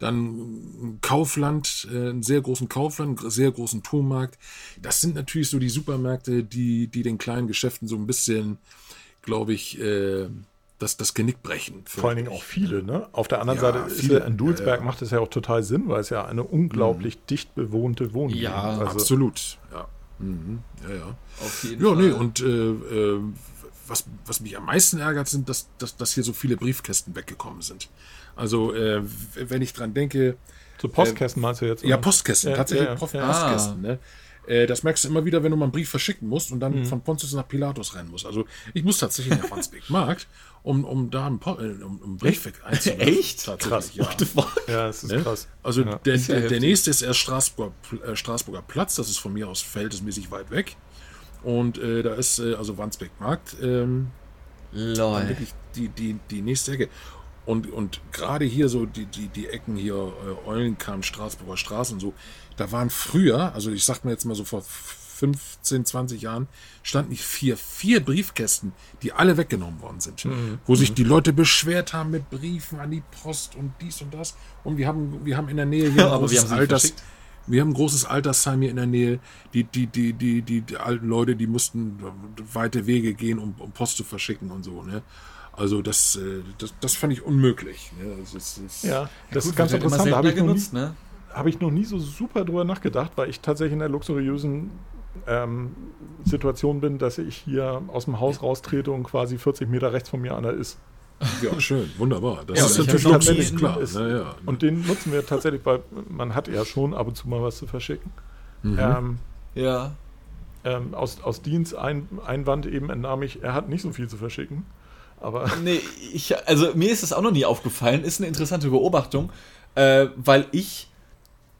Dann ein Kaufland, äh, einen sehr großen Kaufland, einen sehr großen Turmmarkt. Das sind natürlich so die Supermärkte, die, die den kleinen Geschäften so ein bisschen, glaube ich, äh, das, das Genick brechen. Vor allen Dingen auch viele, ne? Auf der anderen Ja, Seite ist viele. ja in Dulsberg Ja, ja. macht es ja auch total Sinn, weil es ja eine unglaublich dicht bewohnte Wohnung Ja, ist. Also, Absolut, ja. Mhm. Ja, ja. Auf jeden Ja, Fall. nee, und äh, äh, was, was mich am meisten ärgert, sind, dass, dass, dass hier so viele Briefkästen weggekommen sind. Also, äh, wenn ich dran denke, so Postkästen meinst du jetzt? ja, oder? Postkästen, Ja, tatsächlich ja, Post- ja. Postkästen, ne? Äh, Das merkst du immer wieder, wenn du mal einen Brief verschicken musst und dann Mhm. von Pontius nach Pilatus rennen musst. Also ich muss tatsächlich nach Wandsbek Markt, um, um da einen, Po- äh, um, um einen Brief weg einzuwerfen. Echt? Tatsächlich, Krass. ja. What the fuck? Ja, das ist Ne? krass. Also Ja. der, ja der, der nächste ist erst Straßburger, äh, Straßburger Platz, das ist von mir aus verhältnismäßig weit weg. Und äh, da ist äh, also Wandsbek Markt ähm, Lol. wirklich die, die, die nächste Ecke. Und, und gerade hier so die, die, die Ecken hier, äh, Eulenkam, Straßburger Straße und so, da waren früher, also ich sag mir jetzt mal so vor 15, 20 Jahren standen nicht vier, vier Briefkästen, die alle weggenommen worden sind. Wo sich die Leute beschwert haben mit Briefen an die Post und dies und das. Und wir haben, wir haben in der Nähe hier Ja, ein aber wir großes Alters. Wir haben ein großes Altersheim hier in der Nähe. Die, die, die, die, die, die alten Leute, die mussten weite Wege gehen, um, um Post zu verschicken und so. Ne? Also das, äh, das, das fand ich unmöglich. Ne? Das ist, das Ja, das ist ganz interessant. Da habe ich, genutzt, ne? Habe ich noch nie so super drüber nachgedacht, weil ich tatsächlich in der luxuriösen ähm, Situation bin, dass ich hier aus dem Haus raustrete und quasi 40 Meter rechts von mir einer ist. Ja, schön, wunderbar. Das Ja, ist natürlich nie- klar. ist- Ja, ja. Und den nutzen wir tatsächlich, weil man hat ja schon ab und zu mal was zu verschicken. Ähm, Ja. ähm, aus, aus Dienst ein, Einwand eben entnahm ich, er hat nicht so viel zu verschicken. Aber Nee, ich, also mir ist das auch noch nie aufgefallen. Ist eine interessante Beobachtung, äh, weil ich,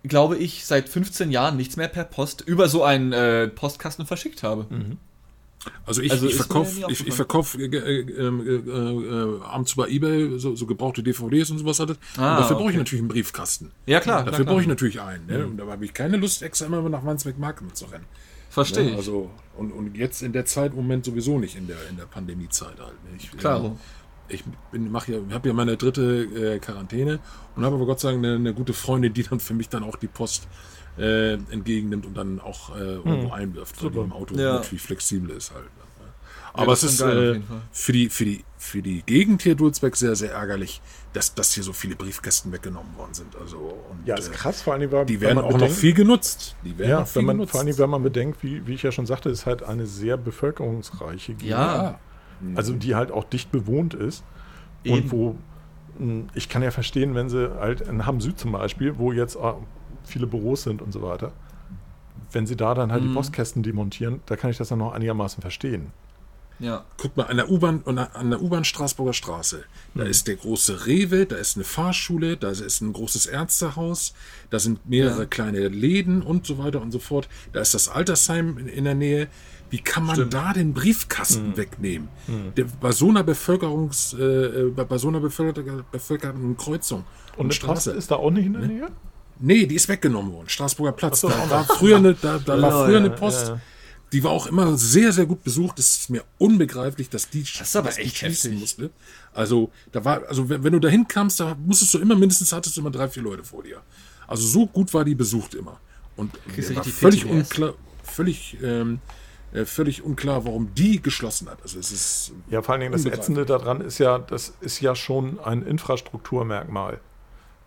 glaube ich, seit 15 Jahren nichts mehr per Post über so einen äh, Postkasten verschickt habe. Also ich, Also ich verkaufe ich, ich verkauf, äh, äh, äh, äh, abends bei Ebay so, so gebrauchte DVDs und sowas hatte. Ah, und dafür brauche ich okay. natürlich einen Briefkasten. Ja, klar. Dafür klar, brauche ich klar. natürlich einen. Ne? Und da habe ich keine Lust, extra immer nach Wandsbek-Mark zu rennen. Verstehe Ne? ich. Also, und, und jetzt in der Zeit im Moment sowieso nicht in der, in der Pandemiezeit halt. Ne? Ich, Klaro. Ich bin, mach ja, habe ja meine dritte äh, Quarantäne und habe aber Gott sei Dank eine, eine gute Freundin, die dann für mich dann auch die Post äh, entgegennimmt und dann auch äh, irgendwo einwirft, weil die im Auto Ja. natürlich flexibel ist halt. ne? Ja, Aber das es ist geil äh, für, die, für, die, für die Gegend hier Dulzbeck sehr, sehr ärgerlich, dass, dass hier so viele Briefkästen weggenommen worden sind. Also, und, ja, ist äh, krass, vor allem, weil die wenn werden man auch noch bedenkt- viel genutzt. Die werden Ja, noch viel wenn man, genutzt. vor allem, wenn man bedenkt, wie, wie ich ja schon sagte, ist halt eine sehr bevölkerungsreiche Gegend. Ja, Also die halt auch dicht bewohnt ist. Eben. Und wo, mh, ich kann ja verstehen, wenn sie halt in Hamm Süd zum Beispiel, wo jetzt äh, viele Büros sind und so weiter, wenn sie da dann halt Mhm. die Postkästen demontieren, da kann ich das dann noch einigermaßen verstehen. ja. Guck mal, an der U-Bahn und an der U-Bahn Straßburger Straße. Da ist der große Rewe, da ist eine Fahrschule, da ist ein großes Ärztehaus, da sind mehrere Ja. kleine Läden und so weiter und so fort. Da ist das Altersheim in, in der Nähe. Wie kann man da den Briefkasten wegnehmen? Der, bei so einer Bevölkerungs, äh, bei, bei so einer bevölker, bevölkerten Kreuzung Und eine Post ist da auch nicht in der Nähe? Nee, die ist weggenommen worden. Straßburger Platz. So, da war früher eine, da, da war Ja, früher ja, eine Post. ja. Die war auch immer sehr, sehr gut besucht. Es ist mir unbegreiflich, dass die, das ist aber echt heftig. musste. Also, da war, also wenn, wenn du dahin kamst, da musstest du immer, mindestens hattest du immer drei, vier Leute vor dir. Also so gut war die besucht immer. Und war völlig unklar, völlig, ähm, äh, völlig unklar, warum die geschlossen hat. Also es ist Ja, vor allen Dingen das. Ätzende daran ist ja, das ist ja schon ein Infrastrukturmerkmal.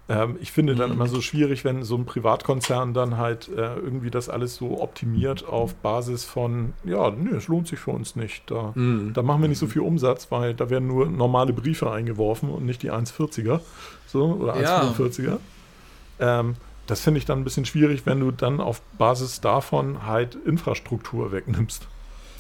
Ähm, ich finde Mhm. dann immer so schwierig, wenn so ein Privatkonzern dann halt äh, irgendwie das alles so optimiert auf Basis von, ja, nö, es lohnt sich für uns nicht. Da, Mhm. da machen wir nicht so viel Umsatz, weil da werden nur normale Briefe eingeworfen und nicht die 1,40er so, oder Ja. 1,45er. Ähm, das finde ich dann ein bisschen schwierig, wenn du dann auf Basis davon halt Infrastruktur wegnimmst.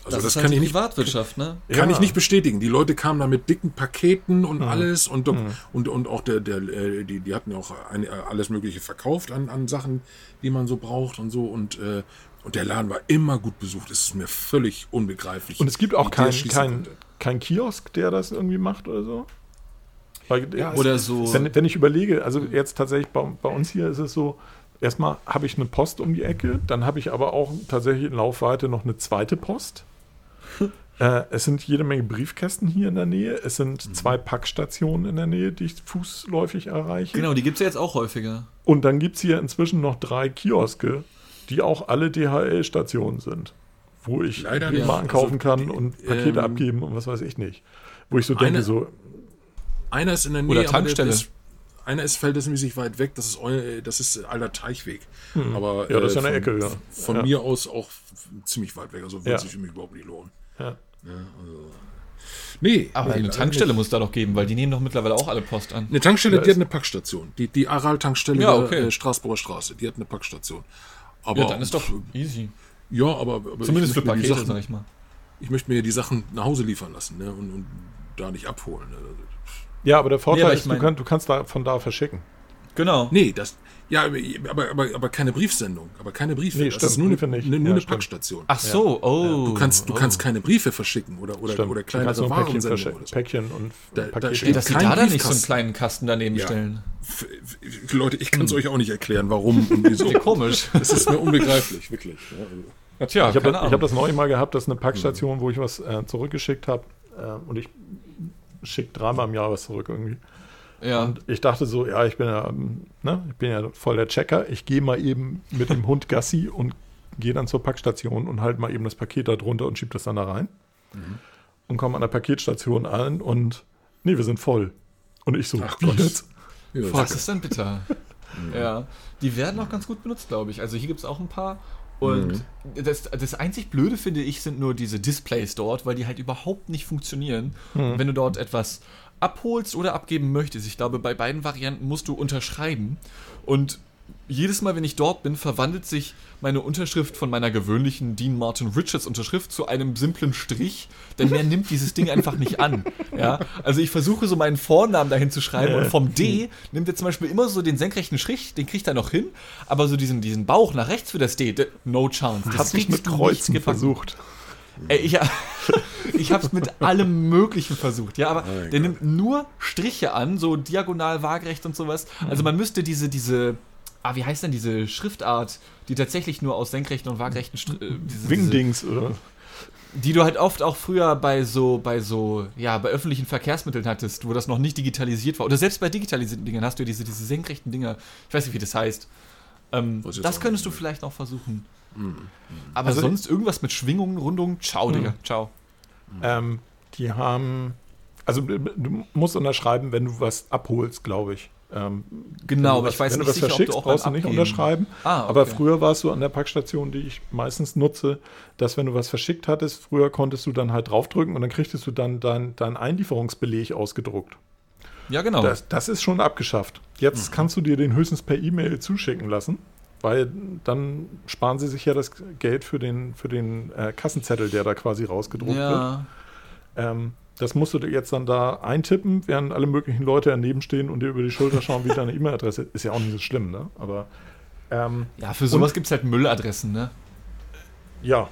also das, das, ist halt kann die ich nicht Privatwirtschaft, ne? Kann Ja. ich nicht bestätigen. Die Leute kamen da mit dicken Paketen und Mhm. alles und, und, und auch der, der, äh, die, die hatten ja auch ein, äh, alles Mögliche verkauft an, an Sachen, die man so braucht und so. Und, äh, und der Laden war immer gut besucht. Es ist mir völlig unbegreiflich. Und es gibt auch keinen kein, kein Kiosk, der das irgendwie macht oder so. Weil, Ja, es- Oder so. wenn, wenn ich überlege, also jetzt tatsächlich bei, bei uns hier ist es so, erstmal habe ich eine Post um die Ecke, dann habe ich aber auch tatsächlich in Laufweite noch eine zweite Post. äh, es sind jede Menge Briefkästen hier in der Nähe. Es sind zwei Packstationen in der Nähe, die ich fußläufig erreiche. Genau, die gibt es ja jetzt auch häufiger. Und dann gibt es hier inzwischen noch drei Kioske, die auch alle DHL-Stationen sind, wo ich Leider Briefe nicht. einkaufen Also, kann und Pakete ähm, abgeben und was weiß ich nicht. Wo ich so denke, Eine- so, Einer ist in der Nähe, Oder aber der- Tankstelle. Das, einer ist verhältnismäßig weit weg, das ist, eu- das ist alter Teichweg. Aber, Hm. Ja, das ist ja äh, eine von, Ecke, ja. Von Ja. mir aus auch ziemlich weit weg, also würde Ja. sich für mich überhaupt nicht lohnen. ja. Nee, Aber nee, eine Tankstelle nicht. muss da doch geben, weil die nehmen doch mittlerweile auch alle Post an. Eine Tankstelle, Ja, die ist- hat eine Packstation. Die, die Aral-Tankstelle Ja, der okay. äh, Straßburger Straße, die hat eine Packstation. Aber, Ja, dann ist doch easy. Ja, aber, aber Zumindest für Pakete, Sachen, sag ich mal. ich möchte mir die Sachen nach Hause liefern lassen ne, und, und da nicht abholen. Ne. Ja, aber der Vorteil aber ich ist, du, mein- kann, du kannst da von da verschicken. Genau. Nee, das. Ja, aber, aber, aber, keine Briefsendung. Aber keine Briefe. Nee, das stimmt, ist nur eine, Briefe nicht. eine, nur Ja, eine stimmt. Packstation. Ach so, oh. Du kannst, du oh. kannst keine Briefe verschicken oder, oder, Stimmt. oder du kannst kleinere nur Päckchen, Warensendungen verschicken, oder so. Päckchen und Da- da Pakete. steht Dass sie da dann nicht so einen kleinen Kasten daneben Ja. stellen. Leute, ich kann es euch auch nicht erklären, warum und wieso. Komisch. Es ist mir unbegreiflich, wirklich. Ja, also. Tja, ich habe das, hab das neulich mal gehabt, dass eine Packstation, wo ich was äh, zurückgeschickt habe äh, und ich schicke dreimal im Jahr was zurück irgendwie. ja. Und ich dachte so, ja, ich bin ja, ne, ich bin ja voll der Checker. Ich gehe mal eben mit dem Hund Gassi und gehe dann zur Packstation und halt mal eben das Paket da drunter und schieb das dann da rein. Und komme an der Paketstation an und nee, wir sind voll. Und ich so, Ach wie Gott. jetzt? Ja, das ist dann bitter. ja. Die werden auch ganz gut benutzt, glaube ich. Also hier gibt es auch ein paar. Und das, das einzig Blöde, finde ich, sind nur diese Displays dort, weil die halt überhaupt nicht funktionieren. Wenn du dort etwas abholst oder abgeben möchtest, ich glaube, bei beiden Varianten musst du unterschreiben. Und jedes Mal, wenn ich dort bin, verwandelt sich meine Unterschrift von meiner gewöhnlichen Dean Martin Richards Unterschrift zu einem simplen Strich, denn mehr nimmt dieses Ding einfach nicht an. Ja, also ich versuche so meinen Vornamen dahin zu schreiben und vom D nimmt er zum Beispiel immer so den senkrechten Strich, den kriegt er noch hin, aber so diesen, diesen Bauch nach rechts für das D, no chance. Das Hast kriegst mit nicht Kreuzen gebacken. versucht? Ey, ich, ich habe es mit allem Möglichen versucht, ja, aber Mein der Gott. nimmt nur Striche an, so diagonal, waagerecht und sowas. Also man müsste diese, diese, ah, wie heißt denn diese Schriftart, die tatsächlich nur aus senkrechten und waagerechten Str äh, diese, diese, Wingdings oder? die du halt oft auch früher bei so, bei so, ja, bei öffentlichen Verkehrsmitteln hattest, wo das noch nicht digitalisiert war. Oder selbst bei digitalisierten Dingen hast du diese, diese senkrechten Dinger, ich weiß nicht, wie das heißt. Ähm, das könntest du vielleicht noch versuchen. Aber Also- sonst irgendwas mit Schwingungen, Rundungen, ciao, Digga, ciao. Ähm, die haben, also du musst unterschreiben, wenn du was abholst, glaube ich. Ähm, Genau, wenn du aber was, ich weiß wenn nicht du was sicher, ob verschickst, du auch brauchst du nicht Abgeben- unterschreiben. Ah, okay. Aber früher war es so an der Packstation, die ich meistens nutze, dass wenn du was verschickt hattest, früher konntest du dann halt draufdrücken und dann kriegtest du dann deinen dein Einlieferungsbeleg ausgedruckt. Ja, genau. Das, das ist schon abgeschafft. Jetzt kannst du dir den höchstens per E-Mail zuschicken lassen, weil dann sparen sie sich ja das Geld für den, für den äh, Kassenzettel, der da quasi rausgedruckt wird. ja. Ähm, das musst du dir jetzt dann da eintippen, während alle möglichen Leute daneben stehen und dir über die Schulter schauen, wie deine E-Mail-Adresse ist. ja auch nicht so schlimm, ne? Aber ähm, ja, für sowas gibt es halt Mülladressen, ne? ja,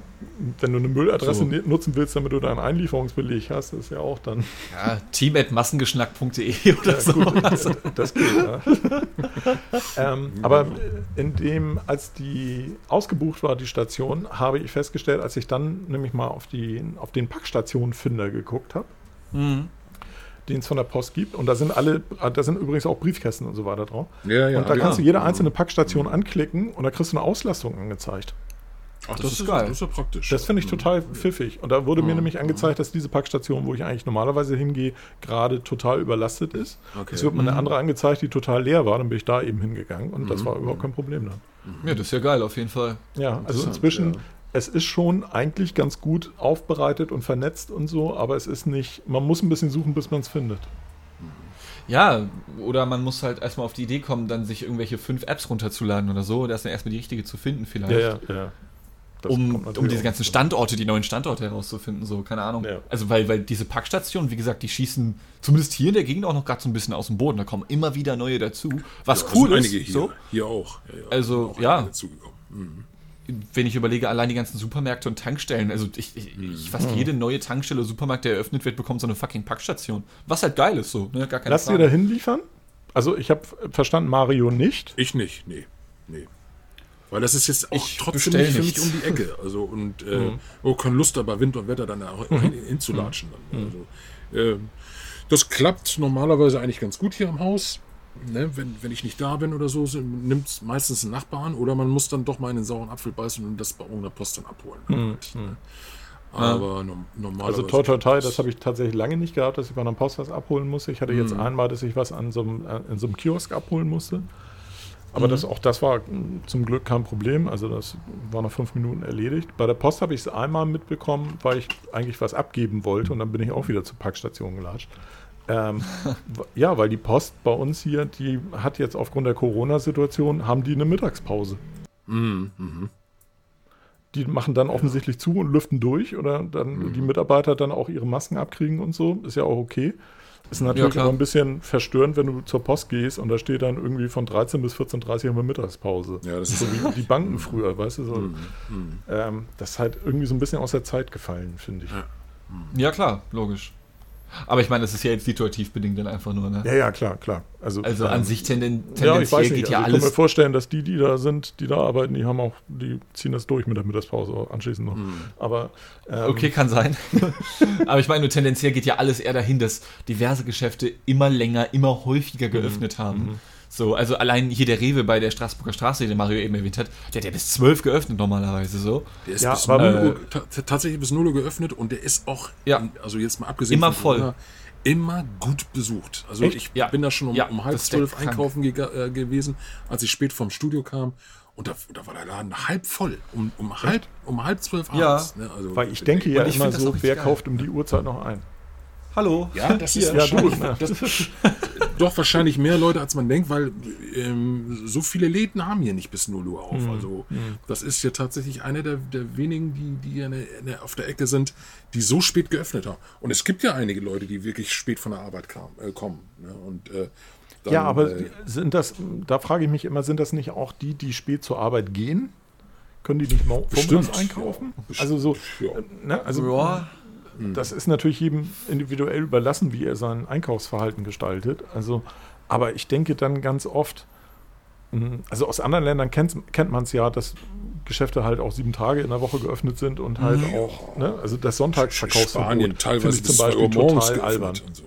wenn du eine Mülladresse So. ne- nutzen willst, damit du deinen Einlieferungsbeleg hast, ist ja auch dann. Ja, team.massengeschnack.de oder so. Also, Das geht, ja. ähm, aber in dem, als die ausgebucht war, die Station, habe ich festgestellt, als ich dann nämlich mal auf, die, auf den Packstationenfinder geguckt habe, mhm. den es von der Post gibt, und da sind alle, da sind übrigens auch Briefkästen und so weiter drauf. Ja, ja. und da ja. kannst du jede einzelne Packstation anklicken und da kriegst du eine Auslastung angezeigt. Ach, Das ist geil. Das ist ja praktisch. Das finde ich total pfiffig. Und da wurde mir Mhm. nämlich angezeigt, dass diese Packstation, wo ich eigentlich normalerweise hingehe, gerade total überlastet ist. Okay. Es wird mir Mhm. eine andere angezeigt, die total leer war. Dann bin ich da eben hingegangen und das Mhm. war überhaupt kein Problem dann. Ja, das ist ja geil, auf jeden Fall. Ja, also inzwischen, ja. Es ist schon eigentlich ganz gut aufbereitet und vernetzt und so, aber es ist nicht, man muss ein bisschen suchen, bis man es findet. Ja, oder man muss halt erstmal auf die Idee kommen, dann sich irgendwelche fünf Apps runterzuladen oder so. Da ist dann erstmal die richtige zu finden, vielleicht. Ja, ja, ja. Das um, um diese ganzen. Standorte, die neuen Standorte herauszufinden, so, keine Ahnung. Ja. Also, weil, weil diese Packstationen, wie gesagt, die schießen zumindest hier in der Gegend auch noch gerade so ein bisschen aus dem Boden. Da kommen immer wieder neue dazu. Was Ja, cool ist. Einige hier, So, hier auch. Ja, ja. Also, Auch ja. Mhm. Wenn ich überlege, allein die ganzen Supermärkte und Tankstellen, also ich, ich, ich fast jede neue Tankstelle oder Supermarkt, der eröffnet wird, bekommt so eine fucking Packstation. Was halt geil ist, so, ne? Gar keine Lass dir da hinliefern? Also ich habe verstanden, Mario nicht. Ich nicht, nee. Nee. Weil das ist jetzt auch Ich trotzdem nicht für mich um die Ecke. Also und äh, Mhm. oh, keine Lust, da bei Wind und Wetter dann auch hin, hinzulatschen. Dann. Also, ähm, das klappt normalerweise eigentlich ganz gut hier im Haus. Ne, wenn, wenn ich nicht da bin oder so, nimmt es meistens ein Nachbarn oder man muss dann doch mal in den sauren Apfel beißen und das bei irgendeiner Post dann abholen. Ne? Aber norm- normalerweise. Also toi toi toi, das habe ich tatsächlich lange nicht gehabt, dass ich bei einer Post was abholen musste. Ich hatte jetzt Mhm. einmal, dass ich was an so einem, äh, in so einem Kiosk abholen musste. Mhm. Aber das, auch das war zum Glück kein Problem. Also das war nach fünf Minuten erledigt. Bei der Post habe ich es einmal mitbekommen, weil ich eigentlich was abgeben wollte und dann bin ich auch wieder zur Packstation gelatscht. Ähm, ja, weil die Post bei uns hier, die hat jetzt aufgrund der Corona-Situation, haben die eine Mittagspause. Mhm, mhm. Die machen dann offensichtlich zu und lüften durch oder dann Mhm. die Mitarbeiter dann auch ihre Masken abkriegen und so. Ist ja auch okay. Ist natürlich klar. aber ein bisschen verstörend, wenn du zur Post gehst und da steht dann irgendwie von 13 bis 14.30 Uhr haben wir Mittagspause. Ja, das ist So wie die Banken früher, weißt du? So, Mhm, mhm. ähm, das ist halt irgendwie so ein bisschen aus der Zeit gefallen, finde ich. Ja. Ja, klar, logisch. Aber ich meine, das ist ja jetzt situativ bedingt dann einfach nur, ne? Ja, ja, klar, klar. Also, Also an ähm, sich tenden, Ja, ich tendenziell weiß nicht. geht ja also ich kann mir alles. vorstellen, dass die, die da sind, die da arbeiten, die haben auch, die ziehen das durch mit der Mittagspause anschließend noch. Aber ähm, Okay, kann sein. Aber ich meine, nur tendenziell geht ja alles eher dahin, dass diverse Geschäfte immer länger, immer häufiger geöffnet haben. So, also allein hier der Rewe bei der Straßburger Straße, den Mario eben erwähnt hat, der hat ja bis 12 geöffnet normalerweise so. Der ist Ja, bis aber- 0 Uhr, ta- tatsächlich bis 0 Uhr geöffnet und der ist auch, Ja. also jetzt mal abgesehen Immer von voll. Corona, immer gut besucht. Also Echt? ich Ja. bin da schon um, Ja, um halb zwölf einkaufen gega- äh, gewesen, als ich spät vom Studio kam. Und da, da war der Laden halb voll. Um, um, halb, um halb zwölf Ja. abends. Ne? Also, weil ich denke ja ich immer find das auch so, wer geil. kauft um die Uhrzeit noch ein? Hallo? Ja, das ist Ja, du, das, doch wahrscheinlich mehr Leute, als man denkt, weil ähm, so viele Läden haben hier nicht bis 0 Uhr Mhm. auf. Also das ist ja tatsächlich einer der, der wenigen, die, die eine, eine, auf der Ecke sind, die so spät geöffnet haben. Und es gibt ja einige Leute, die wirklich spät von der Arbeit kam, äh, kommen. Ne? Und, äh, dann, ja, aber äh, sind das, da frage ich mich immer, sind das nicht auch die, die spät zur Arbeit gehen? Können die nicht mo- Bestimmt, einkaufen? ja. Also so, ja. äh, ne? also Ja, das ist natürlich jedem individuell überlassen, wie er sein Einkaufsverhalten gestaltet. Also, aber ich denke dann ganz oft, mh, also aus anderen Ländern kennt, kennt man es ja, dass Geschäfte halt auch sieben Tage in der Woche geöffnet sind und halt Mhm. auch, ne, also das Sonntagsverkaufsverbot Spanien finde teilweise ich zum 2 Uhr Beispiel total albern. so.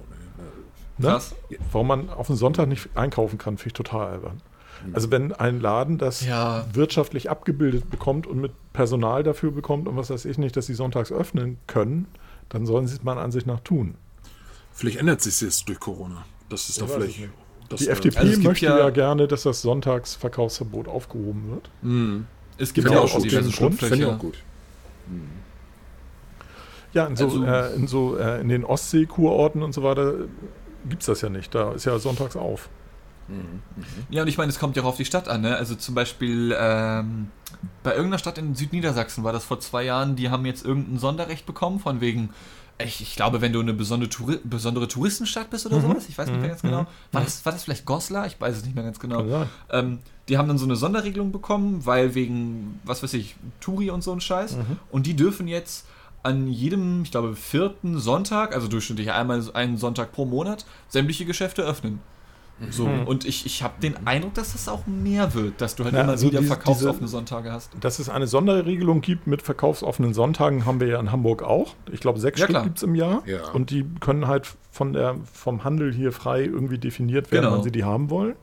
Ne? Ne? Warum man auf den Sonntag nicht einkaufen kann, finde ich total albern. Also wenn ein Laden das Ja. wirtschaftlich abgebildet bekommt und mit Personal dafür bekommt und was weiß ich nicht, dass sie sonntags öffnen können, dann sollen sie es meiner Ansicht nach tun. Vielleicht ändert sich jetzt durch Corona. Das ist da weiß vielleicht. Die äh, FDP Also möchte ja- ja, gerne, dass das Sonntagsverkaufsverbot aufgehoben wird. Es gibt ja auch dem diverse Grund Fände ich auch gut. Ja, in so, Also- äh, in, so äh, in den Ostseekurorten und so weiter gibt es das ja nicht. Da ist ja sonntags auf. Ja, und ich meine, es kommt ja auch auf die Stadt an, ne? Also zum Beispiel ähm, bei irgendeiner Stadt in Südniedersachsen war das vor zwei Jahren, die haben jetzt irgendein Sonderrecht bekommen, von wegen, ich, ich glaube, wenn du eine besondere, Touri besondere Touristenstadt bist oder sowas, ich weiß nicht mehr ganz genau. War das, war das vielleicht Goslar? Ich weiß es nicht mehr ganz genau. Ähm, die haben dann so eine Sonderregelung bekommen, weil wegen, was weiß ich, Touri und so ein Scheiß. Und die dürfen jetzt an jedem, ich glaube, vierten Sonntag, also durchschnittlich einmal einen Sonntag pro Monat, sämtliche Geschäfte öffnen. So, und ich, ich habe den Eindruck, dass das auch mehr wird, dass du halt Ja, immer also wieder diese- verkaufsoffene diese- Sonntage hast. Dass es eine Sonderregelung gibt mit verkaufsoffenen Sonntagen, haben wir ja in Hamburg auch. Ich glaube, sechs Ja, Stück gibt es im Jahr. Ja. Und die können halt von der, vom Handel hier frei irgendwie definiert werden, Genau. wann sie die haben wollen.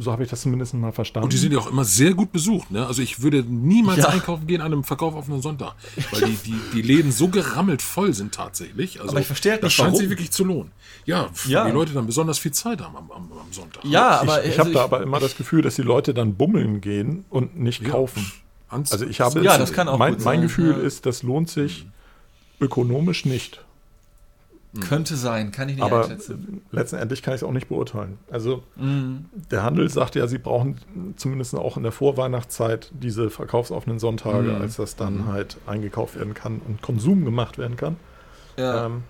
So habe ich das zumindest mal verstanden. Und die sind ja auch immer sehr gut besucht. Ne? Also ich würde niemals Ja. einkaufen gehen an einem Verkauf auf einen Sonntag. Weil die, die, die Läden so gerammelt voll sind tatsächlich. Also Aber ich verstehe halt Das nicht, scheint warum. sich wirklich zu lohnen. Ja, weil Ja. die Leute dann besonders viel Zeit haben am, am, am Sonntag. Ja, ich aber ich also habe da aber immer das Gefühl, dass die Leute dann bummeln gehen und nicht Ja. kaufen. Also ich habe Ja, das kann auch mein, gut mein Gefühl ja. ist, das lohnt sich ökonomisch nicht. Könnte sein, kann ich nicht Aber einschätzen. letztendlich kann ich es auch nicht beurteilen. Also Mhm. der Handel sagt ja, sie brauchen zumindest auch in der Vorweihnachtszeit diese verkaufsoffenen Sonntage, Mhm. als das dann halt eingekauft werden kann und Konsum gemacht werden kann. Ja. Ähm,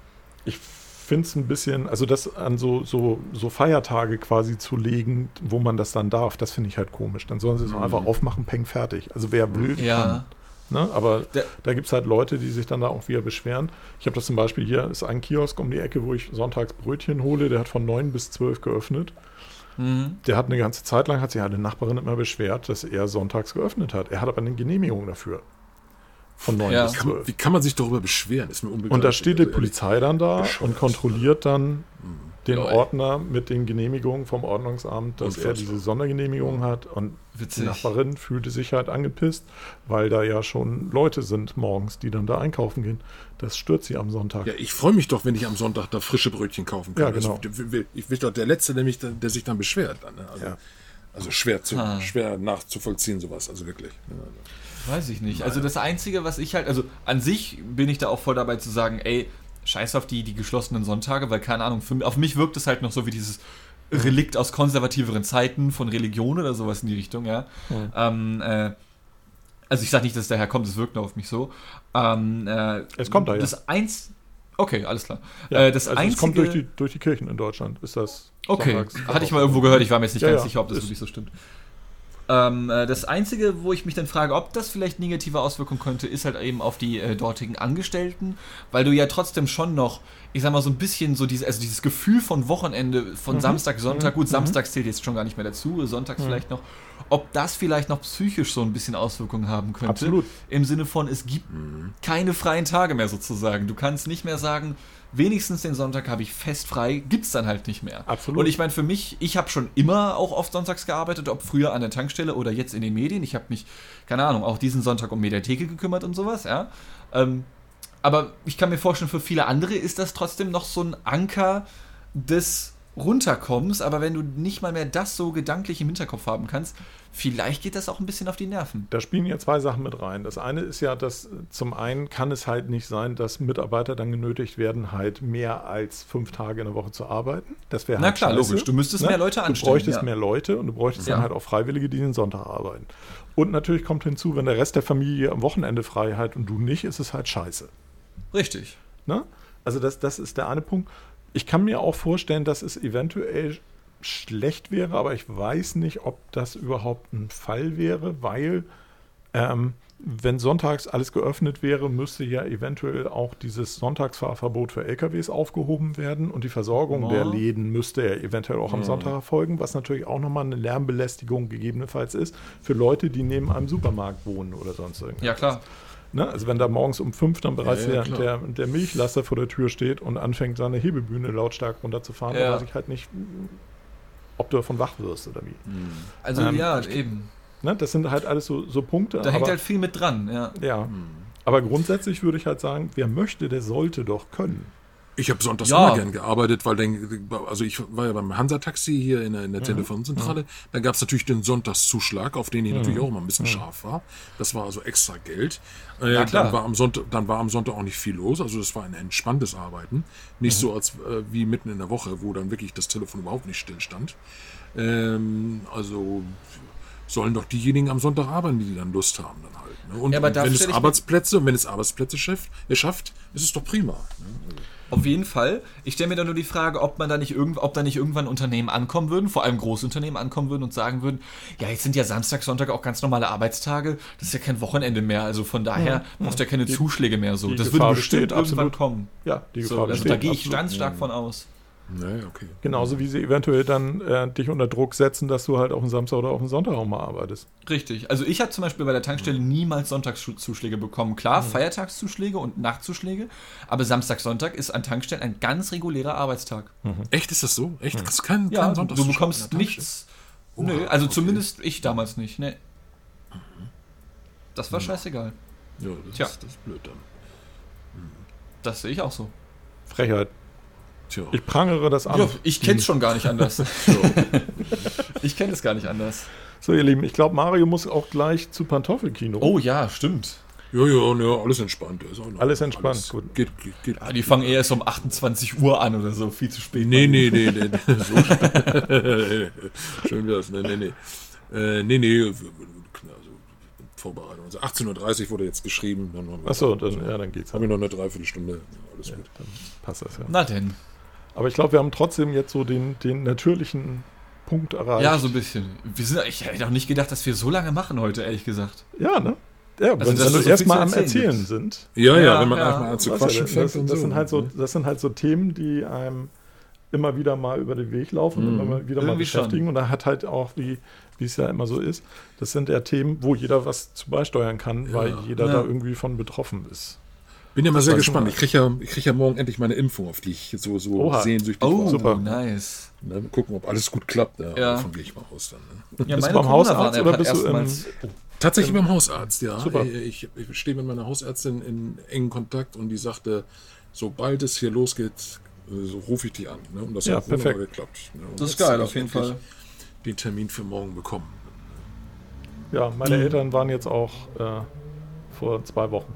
ich finde es ein bisschen, also das an so, so, so Feiertage quasi zu legen, wo man das dann darf, das finde ich halt komisch. Dann sollen sie es doch einfach aufmachen, peng, fertig. Also wer will, Mhm. ja. kann. Ne? Aber Der- da gibt es halt Leute, die sich dann da auch wieder beschweren. Ich habe das zum Beispiel hier, ist ein Kiosk um die Ecke, wo ich sonntags Brötchen hole, der hat von 9 bis 12 geöffnet. Mhm. Der hat eine ganze Zeit lang, hat sich eine Nachbarin immer beschwert, dass er sonntags geöffnet hat. Er hat aber eine Genehmigung dafür. Von 9 Ja. bis Kann, 12. wie kann man sich darüber beschweren? Ist mir unbegreiflich. Und da steht die Also, Polizei dann da bescheuert. und kontrolliert dann den Lol. Ordner mit den Genehmigungen vom Ordnungsamt, dass er diese Sondergenehmigung hat. Und Witzig. die Nachbarin fühlte sich halt angepisst, weil da ja schon Leute sind morgens, die dann da einkaufen gehen. Das stört sie am Sonntag. Ja, ich freue mich doch, wenn ich am Sonntag da frische Brötchen kaufen kann. Ja, genau. Also, ich bin doch der Letzte, der, mich, der sich dann beschwert. Dann, ne? also, Ja. also schwer, zu, Ah. schwer nachzuvollziehen, sowas. Also wirklich. Ja, Weiß ich nicht. Also das Einzige, was ich halt, also an sich bin ich da auch voll dabei zu sagen, ey, scheiß auf die, die geschlossenen Sonntage, weil keine Ahnung, für, auf mich wirkt es halt noch so wie dieses Relikt aus konservativeren Zeiten von Religion oder sowas in die Richtung, ja. Ähm, äh, also ich sage nicht, dass es daher kommt, es wirkt nur auf mich so. Ähm, äh, Es kommt daher. Das eins. Okay, alles klar. Ja, äh, das also einzige. es kommt durch die, durch die Kirchen in Deutschland, ist das. okay, sonntags- hatte ich mal irgendwo gehört, ich war mir jetzt nicht Ja, ganz ja, sicher, ob das ist- wirklich so stimmt. Ähm, äh, das Einzige, wo ich mich dann frage, ob das vielleicht negative Auswirkungen könnte, ist halt eben auf die äh, dortigen Angestellten, weil du ja trotzdem schon noch, ich sag mal, so ein bisschen so diese, also dieses Gefühl von Wochenende, von Mhm. Samstag, Sonntag, gut, Mhm. Samstags zählt jetzt schon gar nicht mehr dazu, sonntags Mhm. vielleicht noch, ob das vielleicht noch psychisch so ein bisschen Auswirkungen haben könnte. Absolut. Im Sinne von, es gibt Mhm. keine freien Tage mehr sozusagen. Du kannst nicht mehr sagen, wenigstens den Sonntag habe ich fest frei, gibt's dann halt nicht mehr. Absolut. Und ich meine, für mich, ich habe schon immer auch oft sonntags gearbeitet, ob früher an der Tankstelle oder jetzt in den Medien. Ich habe mich, keine Ahnung, auch diesen Sonntag um Mediatheke gekümmert und sowas, ja. Ähm, aber ich kann mir vorstellen, für viele andere ist das trotzdem noch so ein Anker des Runterkommens, aber wenn du nicht mal mehr das so gedanklich im Hinterkopf haben kannst, vielleicht geht das auch ein bisschen auf die Nerven. Da spielen ja zwei Sachen mit rein. Das eine ist ja, dass zum einen kann es halt nicht sein, dass Mitarbeiter dann genötigt werden, halt mehr als fünf Tage in der Woche zu arbeiten. Das wäre Na halt klar, scheiße. logisch. Du müsstest mehr Leute Du anstellen, bräuchtest ja. mehr Leute und du bräuchtest Ja. dann halt auch Freiwillige, die den Sonntag arbeiten. Und natürlich kommt hinzu, wenn der Rest der Familie am Wochenende frei hat und du nicht, ist es halt scheiße. Richtig. Ne? Also das, das ist der eine Punkt. Ich kann mir auch vorstellen, dass es eventuell schlecht wäre, aber ich weiß nicht, ob das überhaupt ein Fall wäre, weil ähm, wenn sonntags alles geöffnet wäre, müsste ja eventuell auch dieses Sonntagsfahrverbot für LKWs aufgehoben werden und die Versorgung Ja. der Läden müsste ja eventuell auch am. Sonntag erfolgen, was natürlich auch nochmal eine Lärmbelästigung gegebenenfalls ist für Leute, die neben einem Supermarkt wohnen oder sonst irgendwas. Ja, klar. Ne? Also wenn da morgens um fünf dann bereits Ja, ja, der, der, der Milchlaster vor der Tür steht und anfängt, seine Hebebühne lautstark runterzufahren, Ja. dann weiß ich halt nicht, ob du davon wach wirst oder wie. Also Ähm, ja, eben. Ne? Das sind halt alles so, so Punkte. Da hängt aber, halt viel mit dran, ja. ja. aber grundsätzlich würde ich halt sagen, wer möchte, der sollte doch können. Ich habe sonntags Ja. immer gern gearbeitet, weil dann, also ich war ja beim Hansa-Taxi hier in der, in der Telefonzentrale. Da gab es natürlich den Sonntagszuschlag, auf den ich natürlich auch immer ein bisschen scharf war. Das war also extra Geld. Äh, Ja, klar. Dann war, am Sonntag, dann war am Sonntag auch nicht viel los. Also das war ein entspanntes Arbeiten. Nicht so als äh, wie mitten in der Woche, wo dann wirklich das Telefon überhaupt nicht stillstand. Ähm, also sollen doch diejenigen am Sonntag arbeiten, die dann Lust haben dann halt. Ne? Und, Ja, und wenn es Arbeitsplätze, und wenn es Arbeitsplätze schafft, er schafft, ist es doch prima. Ne? Auf jeden Fall. Ich stelle mir da nur die Frage, ob man da nicht irgend, ob da nicht irgendwann Unternehmen ankommen würden, vor allem Großunternehmen ankommen würden und sagen würden, ja, jetzt sind ja Samstag, Sonntag auch ganz normale Arbeitstage, das ist ja kein Wochenende mehr, also von daher brauchst du ja keine Zuschläge mehr so. die Das Gefahr würde bestimmt besteht, irgendwann absolut. kommen. Ja, die So, Gefahr also besteht. da gehe ich ganz stark von aus. Naja, okay. Genauso wie sie eventuell dann äh, dich unter Druck setzen, dass du halt auf den Samstag oder auf den Sonntag auch mal arbeitest. Richtig. Also ich habe zum Beispiel bei der Tankstelle niemals Sonntagszuschläge bekommen. Klar, Feiertagszuschläge und Nachtzuschläge, aber Samstag, Sonntag ist an Tankstellen ein ganz regulärer Arbeitstag. Echt, ist das so? Echt? Das ist kein, Ja, kein du Sonntagszuschlag bekommst nichts. Oha, Nö, also okay. zumindest ich damals nicht. Ne. Das war scheißegal. Ja, das, Tja. Ist, das ist blöd dann. Das sehe ich auch so. Frechheit. Tja. Ich prangere das an. Ja, ich kenne es schon gar nicht anders. ich kenne es gar nicht anders. So, ihr Lieben, ich glaube, Mario muss auch gleich zu Pantoffelkino. Oh ja, stimmt. Ja, ja, ja, alles entspannt. Ist auch noch- Alles entspannt, gut. Geht, geht, geht. Ah, die fangen eher erst um 28 Uhr an oder so, viel zu spät. Nee, nee, nee, nee. nee. So. Schön wär's. Nee, nee, nee. Äh, nee, nee. Also, Vorbereitung. Also 18.30 Uhr wurde jetzt geschrieben. Dann Achso, dann, ja, dann geht's. Haben wir noch eine Dreiviertelstunde. Ja, alles Ja, gut. dann passt das ja. Na denn. Aber ich glaube, wir haben trotzdem jetzt so den, den natürlichen Punkt erreicht. Ja, so ein bisschen. Wir sind, ich hätte auch nicht gedacht, dass wir so lange machen heute, ehrlich gesagt. Ja, ne? Ja, Also, wenn, wenn du so erstmal am erzählen Erzählen gibt. sind. Ja, ja, Ja, wenn man ja. einfach an zu quatschen das, fängt das, und das so. sind halt so, das sind halt so Themen, die einem immer wieder mal über den Weg laufen und Mhm. immer wieder mal Irgendwie schon. beschäftigen. Und da hat halt auch, wie, wie es ja immer so ist, das sind ja Themen, wo jeder was zu beisteuern kann, weil jeder Ja. da irgendwie von betroffen ist. Bin ja mal sehr gespannt. Ich kriege ja, ich krieg ja morgen endlich meine Impfung, auf die ich so, so Oha. sehnsüchtig Oh, war. super. nice. Ne, mal gucken, ob alles gut klappt. Ja, Ja. Davon gehe ich mal aus dann. Ne? Ja, Bist du beim Hausarzt oder bist du im- Tatsächlich beim Hausarzt, ja. Super. Ich, ich stehe mit meiner Hausärztin in engen Kontakt und die sagte, sobald es hier losgeht, äh, so rufe ich die an. Ne? Und das Ja, hat wunderbar perfekt. geklappt. Ne? Das ist geil, auf ich jeden Fall. Den Termin für morgen bekommen. Ja, meine Mhm. Eltern waren jetzt auch äh, vor zwei Wochen.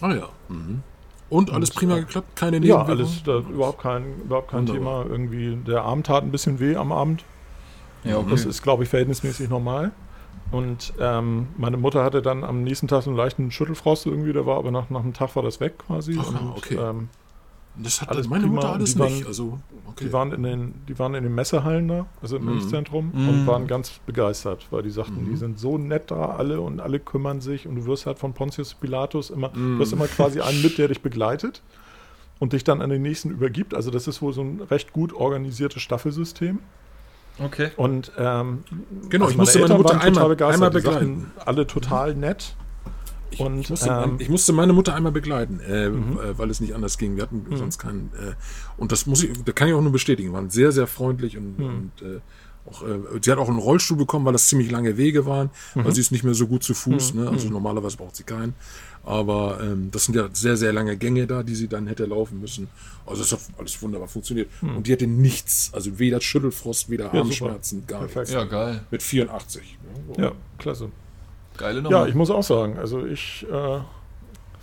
Ah ja. Mhm. Und alles Und, prima äh, geklappt? Keine Ja, Nebenwirkungen? alles, da, überhaupt kein, überhaupt kein Wunderbar. Thema. Irgendwie, der Arm tat ein bisschen weh am Abend. Ja, okay. Das ist, glaube ich, verhältnismäßig normal. Und ähm, meine Mutter hatte dann am nächsten Tag so einen leichten Schüttelfrost irgendwie, der war aber nach, nach einem Tag war das weg quasi. Aha, und okay. ähm, Das hat Alles meine prima Mutter alles die waren- nicht. Also, okay. Die waren in den, die waren in den Messehallen da, also im Impfzentrum, und waren ganz begeistert, weil die sagten, die sind so nett da alle und alle kümmern sich und du wirst halt von Pontius Pilatus immer, du hast immer quasi einen mit, der dich begleitet und dich dann an den nächsten übergibt. Also das ist wohl so ein recht gut organisiertes Staffelsystem. Okay. Und ähm, Genau, ich musste meine Mutter einmal- einmal Die sagten, begleiten. alle total nett. Ich, Und, ich, musste, ähm, ich musste meine Mutter einmal begleiten, äh, äh, weil es nicht anders ging. Wir hatten sonst keinen. Äh, und das muss ich, da kann ich auch nur bestätigen. Waren sehr, sehr freundlich und, und äh, auch, äh, sie hat auch einen Rollstuhl bekommen, weil das ziemlich lange Wege waren, weil sie ist nicht mehr so gut zu Fuß. Ne? Also normalerweise braucht sie keinen. Aber ähm, das sind ja sehr, sehr lange Gänge da, die sie dann hätte laufen müssen. Also es hat alles wunderbar funktioniert. Und die hatte nichts, also weder Schüttelfrost, weder super. Armschmerzen, gar Perfekt. nichts. Ja, geil. Mit 84. ne? Ja, klasse. Geile Nummer. Ja, ich muss auch sagen, also ich, äh,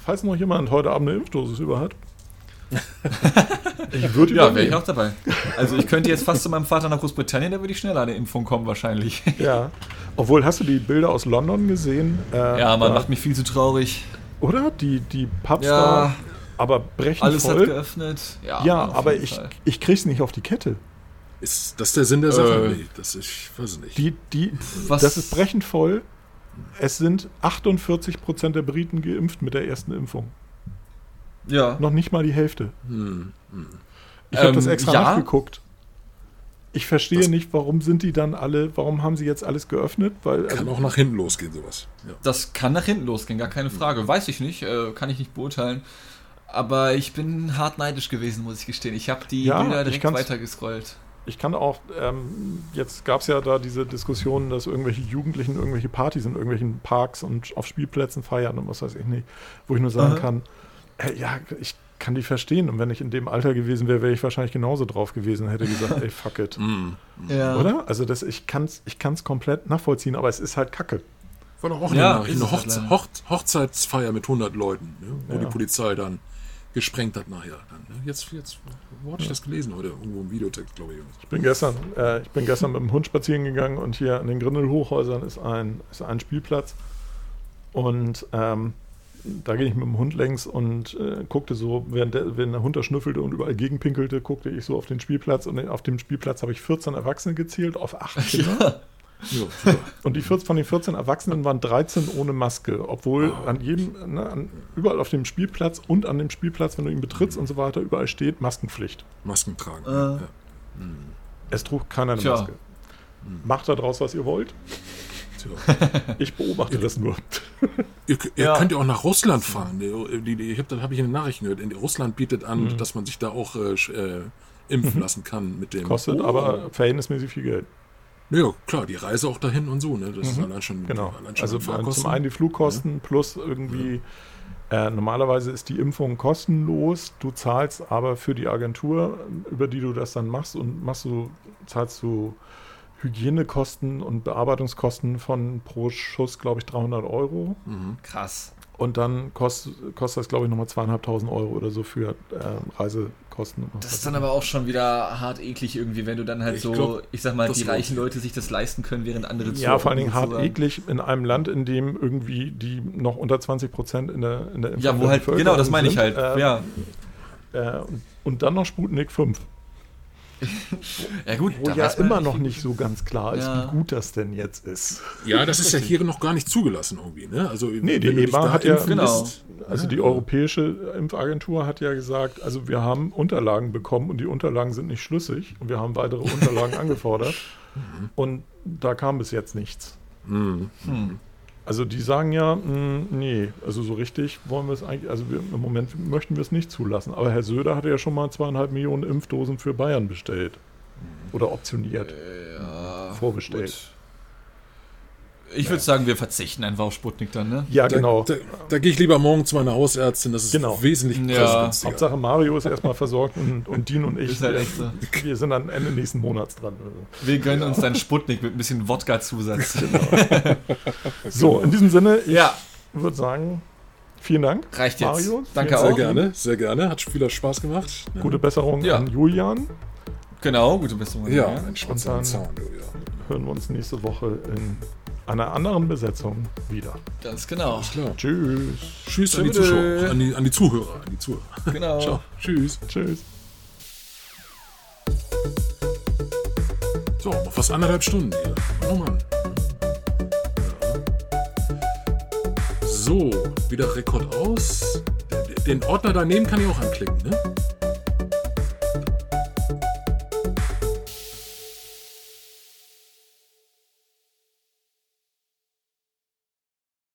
falls noch jemand heute Abend eine Impfdosis über hat, ich würde Ja, wäre ich auch dabei. Also ich könnte jetzt fast zu meinem Vater nach Großbritannien, da würde ich schneller an eine Impfung kommen wahrscheinlich. Ja. Obwohl, hast du die Bilder aus London gesehen? Äh, Ja, man da- macht mich viel zu traurig. Oder? Die, die Pubs Ja. da, aber brechen Alles hat voll. geöffnet. Ja, ja, aber ich, Fall. ich krieg's nicht auf die Kette. Ist das der Sinn der Sache? Äh. nee, das ist, ich weiß nicht. Die, die, Was- Das ist brechend voll. Es sind 48% der Briten geimpft mit der ersten Impfung. Ja. Noch nicht mal die Hälfte. Hm. Ich habe Ähm, das extra ja. nachgeguckt. Ich verstehe Das- nicht, warum sind die dann alle, warum haben sie jetzt alles geöffnet? Weil, Kann also, auch nach hinten losgehen, sowas. Ja. Das kann nach hinten losgehen, gar keine Frage. Weiß ich nicht, äh, kann ich nicht beurteilen. Aber ich bin hart neidisch gewesen, muss ich gestehen. Ich habe die Ja, Bilder direkt weitergescrollt. Ich kann auch, ähm, jetzt gab es ja da diese Diskussion, dass irgendwelche Jugendlichen irgendwelche Partys in irgendwelchen Parks und auf Spielplätzen feiern und was weiß ich nicht, wo ich nur sagen Aha. kann, äh, ja, ich kann die verstehen und wenn ich in dem Alter gewesen wäre, wäre ich wahrscheinlich genauso drauf gewesen und hätte gesagt, ey, fuck it. Hm. Ja. Oder? Also das, ich kann es ich kann's komplett nachvollziehen, aber es ist halt Kacke. War doch auch Ja, eine, eine Hochze Hochzeitsfeier mit 100 Leuten, ne, wo Ja. die Polizei dann gesprengt hat nachher. Ne? Jetzt, jetzt, wo hatte ich das gelesen heute? Irgendwo im Videotext, glaube ich. Ich bin gestern, äh, ich bin gestern mit dem Hund spazieren gegangen und hier an den Grindelhochhäusern ist ein, ist ein Spielplatz. Und ähm, da ging ich mit dem Hund längs und äh, guckte so, während der, während der Hund da schnüffelte und überall gegenpinkelte, guckte ich so auf den Spielplatz und auf dem Spielplatz habe ich 14 Erwachsene gezählt auf 8 Kinder. Ja, super. Und die 14, von den 14 Erwachsenen waren 13 ohne Maske, obwohl an jedem, ne, an, überall auf dem Spielplatz und an dem Spielplatz, wenn du ihn betrittst und so weiter, überall steht Maskenpflicht. Masken tragen. Äh. Ja. Es trug keiner eine Tja. Maske. Macht daraus, was ihr wollt. Tja. Ich beobachte das nur. Ihr, ihr Ja. könnt ja auch nach Russland fahren. Ich hab, das habe ich in den Nachrichten gehört. In Russland bietet an, Mhm. dass man sich da auch äh, äh, impfen lassen kann mit dem. Kostet Oh. aber verhältnismäßig viel Geld. Ja, klar, die Reise auch dahin und so. Ne? Das ist allein schon. Genau. Allein schon Also Fahrkosten. zum einen die Flugkosten plus irgendwie. Äh, normalerweise ist die Impfung kostenlos. Du zahlst aber für die Agentur, über die du das dann machst, und machst du, zahlst du Hygienekosten und Bearbeitungskosten von pro Schuss, glaube ich, 300 Euro. Krass. Und dann kostet, kostet das, glaube ich, nochmal zweieinhalbtausend Euro oder so für äh, Reisekosten. Das ist dann aber auch schon wieder hart eklig irgendwie, wenn du dann halt Ich so, glaub, ich sag mal, die reichen. Leute sich das leisten können, während andere Ja, vor allen Dingen hart sozusagen. eklig in einem Land, in dem irgendwie die noch unter 20 Prozent in der in der Ja, wo halt, genau, das meine ich halt. äh, ja. Äh, und, und dann noch Sputnik 5, ja, gut. wo da ja immer noch nicht so ganz klar ist, Ja. wie gut das denn jetzt ist. Ja, das ist ja hier noch gar nicht zugelassen irgendwie. Ne? Also, Nee, die EMA hat ja- Genau. Also die Europäische Impfagentur hat ja gesagt, also wir haben Unterlagen bekommen und die Unterlagen sind nicht schlüssig und wir haben weitere Unterlagen angefordert und da kam bis jetzt nichts. Mhm. Also die sagen ja, mh, nee, also so richtig wollen wir es eigentlich, also wir, im Moment möchten wir es nicht zulassen. Aber Herr Söder hatte ja schon mal zweieinhalb Millionen Impfdosen für Bayern bestellt. Oder optioniert, Ja, vorbestellt. gut. Ich würde sagen, wir verzichten einfach auf Sputnik dann, ne? Ja, Da, genau. da, da gehe ich lieber morgen zu meiner Hausärztin. Das ist Genau. wesentlich Ja. Hauptsache Mario ist erstmal versorgt und, und Dean und ich, Ist halt wir, echt so. wir sind dann Ende nächsten Monats dran. Also. Wir gönnen uns dann Sputnik mit ein bisschen Wodka-Zusatz. So, in diesem Sinne, ich Ja, würde sagen, vielen Dank. reicht jetzt. Mario, Danke vielen Sehr auch. gerne, sehr gerne. Hat viel Spaß gemacht. Gute Besserung Ja. an Julian. Genau, gute Besserung. Ja, ein Spatz Und dann- am Zaun, ja. Hören wir uns nächste Woche in einer anderen Besetzung wieder. Ganz genau. Tschüss. Tschüss an die. Zuschauer, an die, an die Zuhörer, an die Zuhörer. Genau. Ciao. Tschüss. Tschüss. So, noch fast anderthalb Stunden hier. Oh Mann. So, wieder Rekord aus. Den Ordner daneben kann ich auch anklicken, ne?